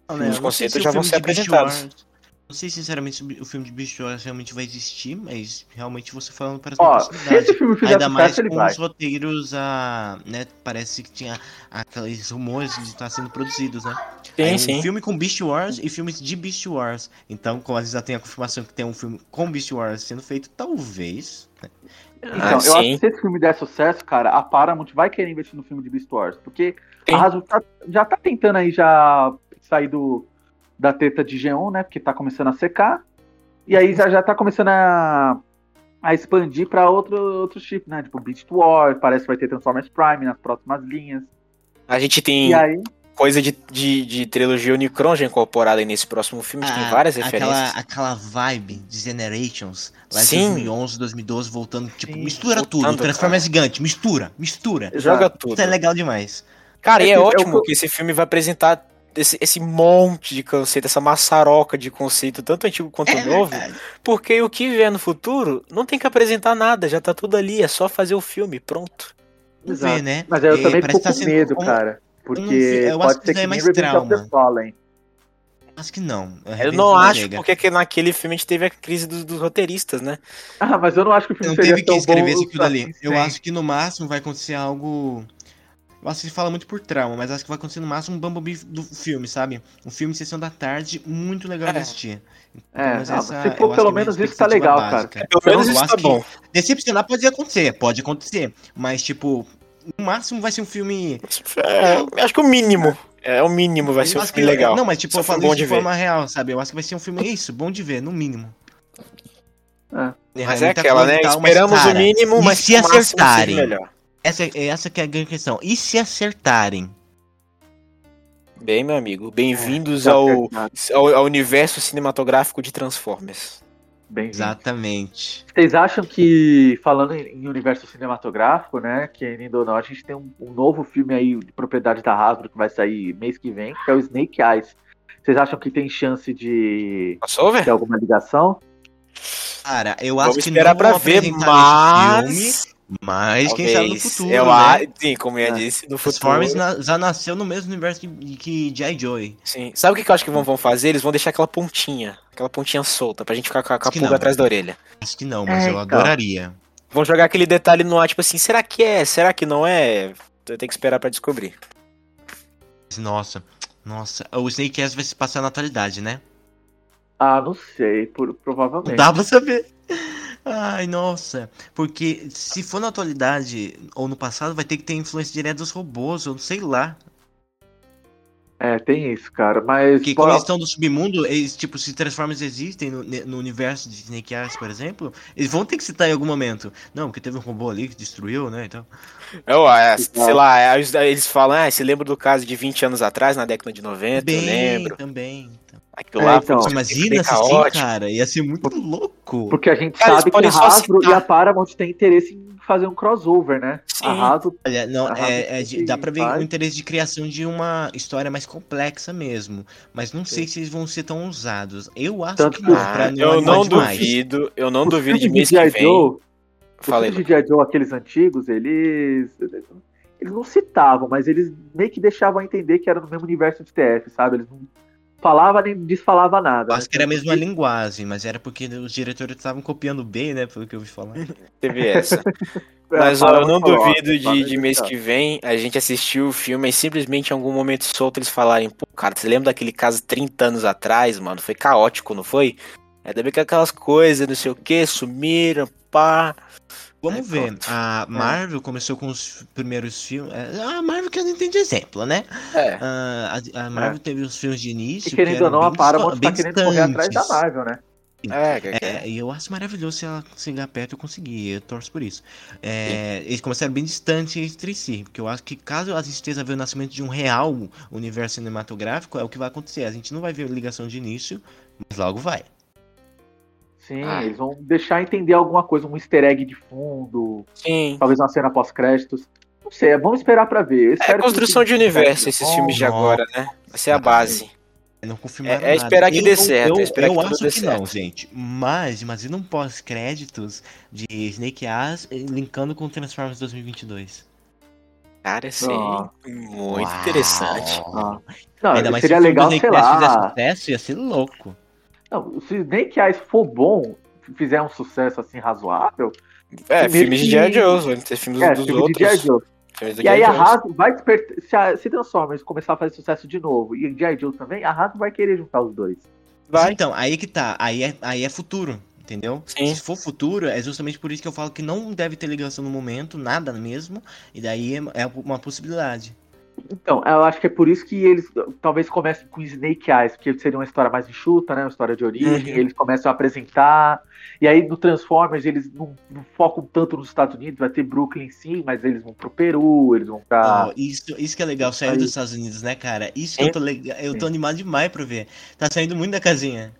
Não, Os né, sei conceitos se já vão ser apresentados. Não sei sinceramente se o filme de Beast Wars realmente vai existir, mas realmente você falando parece Ó, uma se possibilidade. esse filme fizer Ainda mais com vai. os roteiros, a, né? Parece que tinha aqueles rumores de estar sendo produzidos, né? Sim, Aí, um sim. filme com Beast Wars e filmes de Beast Wars. Então, como a gente já tem a confirmação que tem um filme com Beast Wars sendo feito, talvez. Então, Ah, eu acho sim. que se esse filme der sucesso, cara, a Paramount vai querer investir no filme de Beast Wars. Porque Sim. a Hasbro tá- já tá tentando aí já sair do, da treta de G1, né? Porque tá começando a secar. E aí já, já tá começando a, a expandir pra outro, outro tipo, né? Tipo, Beast Wars, parece que vai ter Transformers Prime nas próximas linhas. A gente tem E aí, coisa de, de, de trilogia Unicron já incorporada aí nesse próximo filme, que tem Ah, várias aquela, referências. aquela vibe de Generations, lá de Sim. 2011, 2012, voltando, tipo, Sim, mistura voltando, tudo, Transformers gigante, mistura, mistura. Joga Exato. tudo. Isso é legal demais. Cara, e É é é ótimo que- que esse filme vai apresentar esse, esse monte de conceito, essa maçaroca de conceito, tanto antigo quanto É novo, verdade. porque o que vier no futuro não tem que apresentar nada, já tá tudo ali, é só fazer o filme, pronto. Exato. ver, né? mas aí eu É, também fico tá com medo, um- cara. Porque eu acho pode que ser isso que é nem mais trauma. Fallen. Acho que não. Eu Revenge não acho, chega. porque que naquele filme a gente teve a crise dos, dos roteiristas, né? Ah, mas eu não acho que o filme Não seria teve tão quem escrevesse bom aquilo ali. assim Eu acho que no máximo vai acontecer algo. Eu acho que se fala muito por trauma, mas acho que vai acontecer no máximo um Bumblebee do filme, sabe? Um filme sessão da tarde, muito legal de É. assistir. É, Mas não, essa- se eu for acho pelo que é a menos isso tá legal, cara. básica. Pelo Eu menos isso acho tá que bom. Decepcionar pode acontecer, pode acontecer. Mas, tipo, no máximo vai ser um filme. É, acho que o mínimo. É o mínimo, vai ser Eu um acho filme que- legal. Não, mas tipo, Só eu falo bom isso de de ver. forma real, sabe? Eu acho que vai ser um filme, é isso, bom de ver, no mínimo. É. Mas é muita aquela, né? tal, mas, Esperamos cara, o mínimo, e mas se acertarem? melhor. Essa, é- essa que é a grande questão. E se acertarem? Bem, meu amigo, bem-vindos Tá ao, acertado. ao, ao universo cinematográfico de Transformers. Bem Exatamente. Vocês acham que, falando em universo cinematográfico, né, querendo ou não, a gente tem um, um novo filme aí de propriedade da Hasbro que vai sair mês que vem, que é o Snake Eyes. Vocês acham que tem chance de Crossover? ter alguma ligação? Cara, eu acho Vamos que esperar não pra ver, mas... filme, mas quem sabe no Talvez. futuro, Eu né? sim, como eu É. disse, no futuro. Transformers na- já nasceu no mesmo universo que, que G.I. Joy. Sim. Sabe o que que eu acho que vão, vão fazer? Eles vão deixar aquela pontinha, aquela pontinha solta, pra gente ficar com a, com a pulga não. atrás da orelha. Acho que não, mas É, eu então. adoraria. Vão jogar aquele detalhe no ar, tipo assim, será que é? Será que não é? Eu tenho que esperar pra descobrir. Nossa, nossa. O Snake Eyes vai se passar na atualidade, né? Ah, não sei, por, Não provavelmente. dá pra saber. Ai, nossa. Porque se for na atualidade ou no passado, vai ter que ter influência direta dos robôs, ou sei lá. É, tem isso, cara, mas... Porque como eles estão do submundo, eles, tipo, se Transformers existem no, no universo de Snake Eyes, por exemplo, eles vão ter que citar em algum momento. Não, porque teve um robô ali que destruiu, né? Então. Eu, é, Exato. sei lá, é, eles- eles falam, ah, você lembra do caso de 20 anos atrás, na década de 90? eu lembro. também. Então. Aquilo É, lá então. Imagina assistir, caótico. cara. Ia ser muito louco. Porque a gente Cara, sabe que a Hasbro citar. e a Paramount tem interesse em fazer um crossover, né? Sim. A Hasbro Olha, não, A é, é de- dá pra ver faz. o interesse de criação de uma história mais complexa mesmo. Mas não sei se eles vão ser tão ousados. Eu acho Tanto que não, Ah, pra não eu não demais. duvido, eu não Os duvido de mês que vem. Os Falei, de. Joe, aqueles antigos, eles. Eles não citavam, mas eles meio que deixavam a entender que era no mesmo universo de TF, sabe? Eles não falavam nem desfalavam nada. Né? acho que era a mesma linguagem, mas era porque os diretores estavam copiando bem, né? Pelo que eu ouvi falar. teve essa. É, Mas ó, eu não duvido de, de mês que vem a gente assistir o filme e simplesmente em algum momento solto eles falarem, pô, cara, você lembra daquele caso 30 anos atrás, mano? Foi caótico, não foi? É também que aquelas coisas, não sei o que, sumiram, pá. Vamos Aí, ver. A Marvel começou com os primeiros filmes. é, A Marvel que eu não entendi exemplo, né? É. Ah, a, a Marvel teve os filmes de início. E querendo que ou não, a Paramount tá querendo correr atrás da. Marvel, né? É, É, e eu acho maravilhoso se ela chegar perto eu conseguir, eu torço por isso. É, eles começaram bem distantes entre si, porque eu acho que caso a gente esteja vendo o nascimento de um real universo cinematográfico, é o que vai acontecer. A gente não vai ver ligação de início, mas logo vai. Sim, Ah. eles vão deixar entender alguma coisa, um easter egg de fundo, Sim. talvez uma cena pós-créditos. Não sei, vamos esperar pra ver. Eu É construção de universo, esses bom. filmes de agora, né? Vai ser a base. Não confirmaram É- é nada. esperar que dê certo, Eu, é esperar eu que tudo acho dê que não, certo. gente. Mas imagina um pós-créditos de Snake Eyes eh, linkando com Transformers 2022. Cara, ia ser Ah. muito Uau. interessante. Ah. Não, Ainda mais seria se legal, sei lá. sucesso, ia ser louco. Não, se Snake Eyes for bom, fizer um sucesso assim razoável, É, filmes de que- G.I. Joe, vai ter filmes é, dos filme de outros. G.I. Joe. E aí a. Hasbro vai despertar. Se, a, se Transformers começar a fazer sucesso de novo e G.I. Joe também, a Hasbro vai querer juntar os dois. Vai. Então, aí que tá. Aí é, aí é futuro, entendeu? Sim. Se for futuro, é justamente por isso que eu falo que não deve ter ligação no momento, nada mesmo. E daí é, é uma possibilidade. Então, eu acho que é por isso que eles talvez comecem com Snake Eyes, porque seria uma história mais enxuta, né? Uma história de origem, Uhum. eles começam a apresentar. E aí no Transformers eles não, não focam tanto nos Estados Unidos, vai ter Brooklyn sim, mas eles vão pro Peru, eles vão pra. Ó, isso, isso que é legal, sair dos Estados Unidos, né, cara? Isso que Sim. eu tô, lega- eu tô animado demais pra ver. Tá saindo muito da casinha.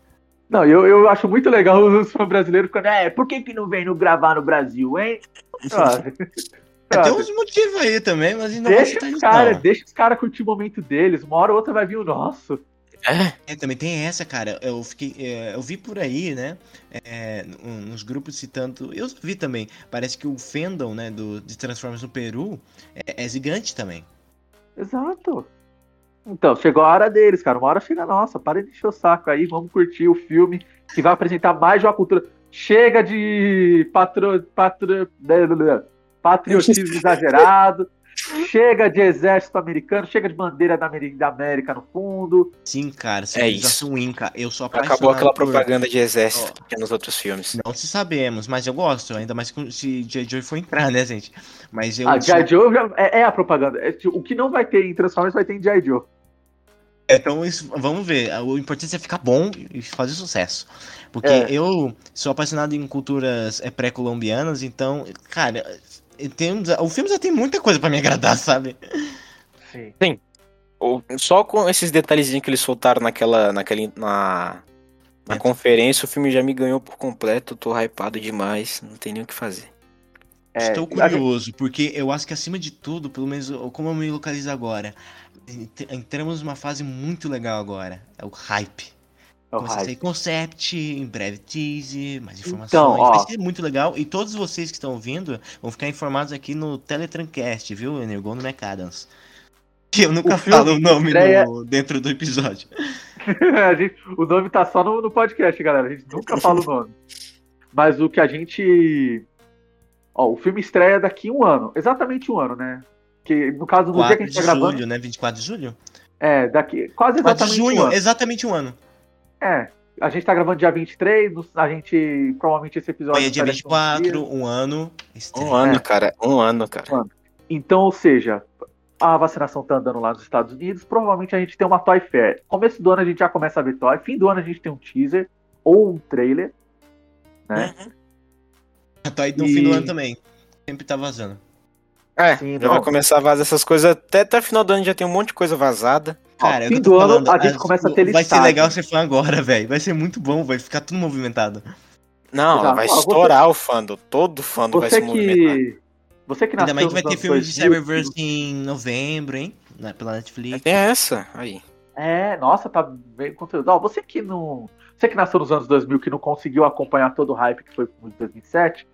Não, eu, eu acho muito legal os fãs brasileiros ficando, é, por que, que não vem no gravar no Brasil, hein? É, Tem uns motivos aí também, mas ainda Deixa os isso, não. deixa os caras curtir o momento deles. Uma hora ou outra vai vir o nosso. É, É, também tem essa, cara. Eu fiquei, é, eu vi por aí, né? é, no- nos grupos citando. Eu vi também. Parece que o fandom, né, do, de Transformers no Peru é, é gigante também. Exato. Então, chegou a hora deles, cara. Uma hora chega a nossa. Para de encher o saco aí. Vamos curtir o filme que vai apresentar mais de uma cultura. Chega de patro, patro, patriotismo exagerado. Chega de exército americano. Chega de bandeira da América no fundo. Sim, cara. É Civilização Inca. Eu sou apaixonado acabou aquela por- propaganda de exército Ó. que tinha nos outros filmes. Não se sabemos, mas eu gosto. Ainda mais se J. Joy for entrar, né, gente? Mas eu. A sou- G.I. Joe é, é a propaganda. É, tipo, o que não vai ter em Transformers vai ter em G.I. Joe. Então, isso- vamos ver. O importante é ficar bom e fazer sucesso. Porque É. eu sou apaixonado em culturas é, pré-colombianas, então, cara, temos, o filme já tem muita coisa pra me agradar, sabe? Sim. Ou- Só com esses detalhezinhos que eles soltaram naquela, naquela na, na É. conferência, o filme já me ganhou por completo. Tô hypado demais, não tem nem o que fazer. É, Estou gente- curioso, porque eu acho que acima de tudo, pelo menos como eu me localizo agora, ent- entramos numa fase muito legal agora. É o hype. O Começa a hype. sair concept, em breve tease, mais informações. Então, ó. Vai ser muito legal. E todos vocês que estão ouvindo vão ficar informados aqui no Teletrancast, viu, Energon no McAdams. Que eu nunca O falo o nome estreia- dentro do episódio. A gente- o nome tá só no, no podcast, galera. A gente nunca fala o nome. Mas o que a gente. Ó, o filme estreia daqui um ano. Exatamente um ano, né? Que no caso, no dia que 4 a gente de tá gravando. julho, né? 24 de julho? É, daqui. Quase 4 de exatamente um junho, ano. exatamente um ano. É. A gente tá gravando dia 23, no- a gente. Provavelmente esse episódio. Amanhã é dia sai daqui a uns 24, dias. um ano. estreia. Um ano, cara. Um ano, cara. Então, ou seja, a vacinação tá andando lá nos Estados Unidos. Provavelmente a gente tem uma Toy Fair. Começo do ano a gente já começa a ver Toy. Fim do ano a gente tem um teaser ou um trailer. Né? Tá aí no E- fim do ano também. Sempre tá vazando. É, Sim, já não. vai começar a vazar essas coisas. Até, até final do ano já tem um monte de coisa vazada. Cara, o fim que eu tô do ano falando, a gente as- começa a ter Vai ser legal ser fã agora, velho. Vai ser muito bom, vai ficar tudo movimentado. Não, Exato. vai Ó, você- estourar o fandom. Todo fandom vai se Você movimentar. que. Você que Ainda nasceu mais que vai ter filme de 2000, Cyberverse em novembro, hein? Na- Pela Netflix. Tem essa. Aí. É, nossa, tá bem conteúdo. Ó, você que não. Você que nasceu nos anos 2000, que não conseguiu acompanhar todo o hype que foi com 2007,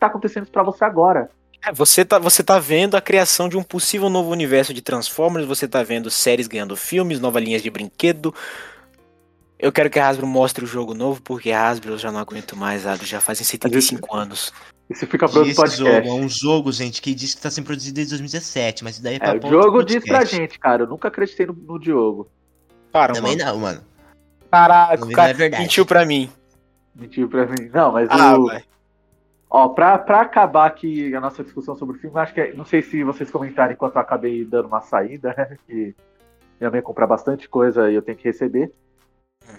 tá acontecendo isso pra você agora. É, você tá, você tá vendo a criação de um possível novo universo de Transformers, você tá vendo séries ganhando filmes, novas linhas de brinquedo. Eu quero que a Hasbro mostre o jogo novo, porque a Hasbro eu já não aguento mais, Hasbro, já fazem 75 anos. Isso fica E pro outro esse jogo podcast. é um jogo, gente, que diz que tá sendo produzido desde 2017, mas isso daí é É, pra o outro jogo diz pra podcast. gente, cara. Eu nunca acreditei no, no Diogo. Para, Também mano. não, mano. Caraca, o cara não é verdade. mentiu pra mim. Mentiu pra mim. Não, mas Ah, o. vai. Ó, pra, pra acabar aqui a nossa discussão sobre o filme, acho que. é- Não sei se vocês comentaram enquanto eu acabei dando uma saída, né? Que minha mãe ia comprar bastante coisa e eu tenho que receber.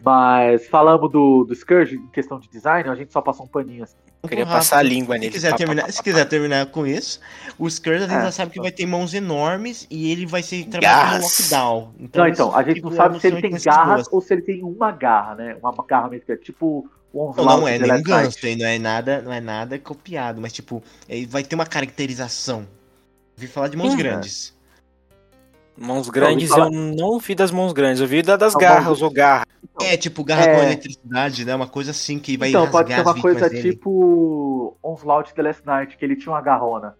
Mas falamos do, do Scourge em questão de design, a gente só passou um paninho assim. Eu queria Muito passar a língua Se nele. quiser, Pá, pá, terminar, pá, se pá, quiser pá. terminar com isso, o Scourge a gente É. já sabe que vai ter mãos enormes e ele vai ser trabalhado no lockdown. Não, então, a gente tipo, não sabe se ele tem garras ou se ele tem uma garra, né? Uma garra mesmo, que é tipo Não, não é nem hein? não é nada, não é nada copiado, mas tipo, ele vai ter uma caracterização. Vi falar de mãos Hum. grandes. Mãos grandes, falar- eu não vi das mãos grandes, eu vi da das Não, garras mãos- ou garra. É, tipo, garra É. com eletricidade, né? Uma coisa assim que vai Então, rasgar pode ser uma coisa dele. tipo Onslaught The Last Night, que ele tinha uma garrona.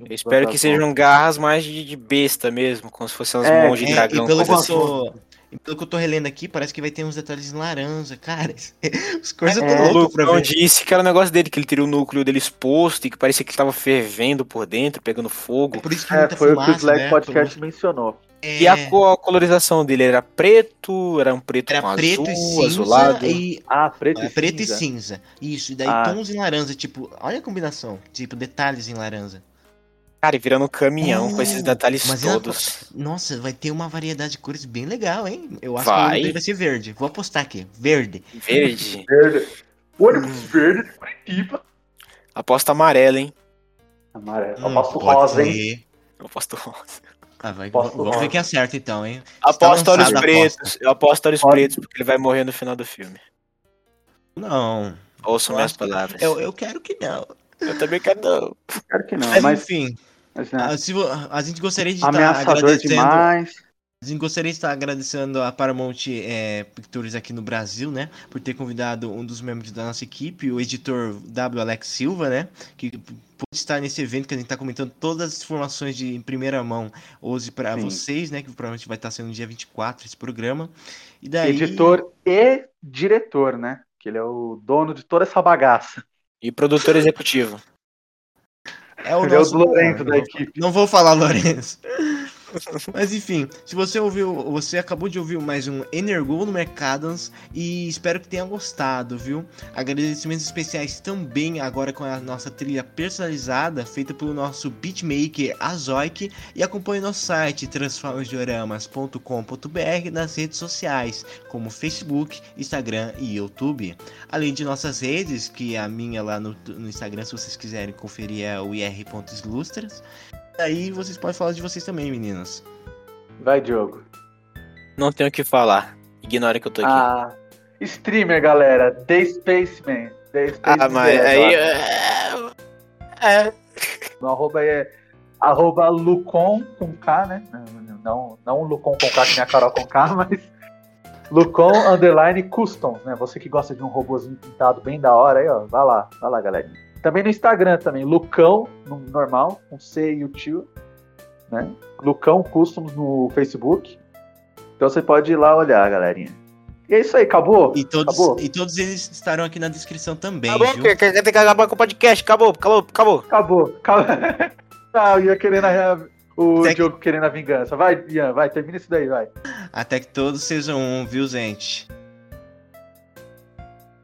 Eu espero que sejam garras mais de, de besta mesmo, como se fossem as É, mãos de É, dragão. e pelo que, eu assim. E pelo que eu tô relendo aqui, parece que vai ter uns detalhes em laranja, cara. Os coisas É, eu tô O louco pra ver. disse que era o negócio dele, que ele teria o núcleo dele exposto e que parecia que ele tava fervendo por dentro, pegando É fogo. por isso que É, muita foi o que o fumaça, Slack né? Podcast mencionou. É, E a, a colorização dele era preto, era um preto era com preto azul, e cinza azulado. e Ah, preto é, e preto cinza. e cinza. Isso, e daí Ah. tons em laranja, tipo, olha a combinação, tipo, detalhes em laranja. Cara, e virando um caminhão Oh, com esses detalhes mas ela- todos. Nossa, vai ter uma variedade de cores bem legal, hein? Eu acho Vai. que o dele vai ser verde. Vou apostar aqui. Verde. Verde. Verde. Ônibus verde de Curitiba. Aposta amarela, hein? Amarelo. Hum, Eu pode rosa, hein? ser. Eu aposto rosa. Ah, vai, Posso vamos rosa. ver quem acerta então, hein? Aposto olhos pretos. Eu aposto olhos pretos porque ele vai morrer no final do filme. Não. Ouçam Eu minhas palavras. Eu, eu quero que não. Eu também quero não. Claro que não, Mas, mas, enfim, mas né, a, se vo- a gente gostaria de estar agradecendo. demais. A gente gostaria de estar agradecendo a Paramount é, Pictures aqui no Brasil, né? Por ter convidado um dos membros da nossa equipe, o editor W. Alex Silva, né? Que pôde estar nesse evento que a gente está comentando todas as informações de em primeira mão hoje para vocês, né? Que provavelmente vai estar sendo no dia 24 esse programa. E daí. Editor e diretor, né? Que ele é o dono de toda essa bagaça. E produtor executivo. É o ele nosso. é o Lourenço da equipe. Não vou falar, Lourenço. Mas enfim, se você ouviu, você acabou de ouvir mais um Energol no Mercadons e espero que tenha gostado, viu? Agradecimentos especiais também agora com a nossa trilha personalizada feita pelo nosso beatmaker Azoic e acompanhe nosso site transformosdioramas.com.br nas redes sociais como Facebook, Instagram e YouTube. Além de nossas redes, que a minha lá no, no Instagram, se vocês quiserem conferir, é o ir.ilustras. Aí vocês podem falar de vocês também, meninas. Vai, Diogo. Não tenho o que falar. Ignora que eu tô aqui. Ah, streamer, galera. The Spaceman. The Spaceman. Ah, mas aí. É... é. No arroba é arroba Lucon com K, né? Não, não, não Lucon com K que nem a Carol com K, mas Lucon underline customs, né? Você que gosta de um robôzinho pintado bem da hora aí, ó. Vai lá, vai lá, galera. Também no Instagram também, Lucão, no normal, com C e o tio, né? Lucão Customs no Facebook. Então você pode ir lá olhar, galerinha. E é isso aí, acabou? E todos, Acabou? e todos eles estarão aqui na descrição também, Acabou, viu? ter que acabar com o podcast. Acabou, acabou, acabou. Acabou. acabou. ah, eu ia querendo a, o Até que- Diogo querendo a vingança. Vai, Ian, vai, termina isso daí, vai. Até que todos sejam um, viu, gente?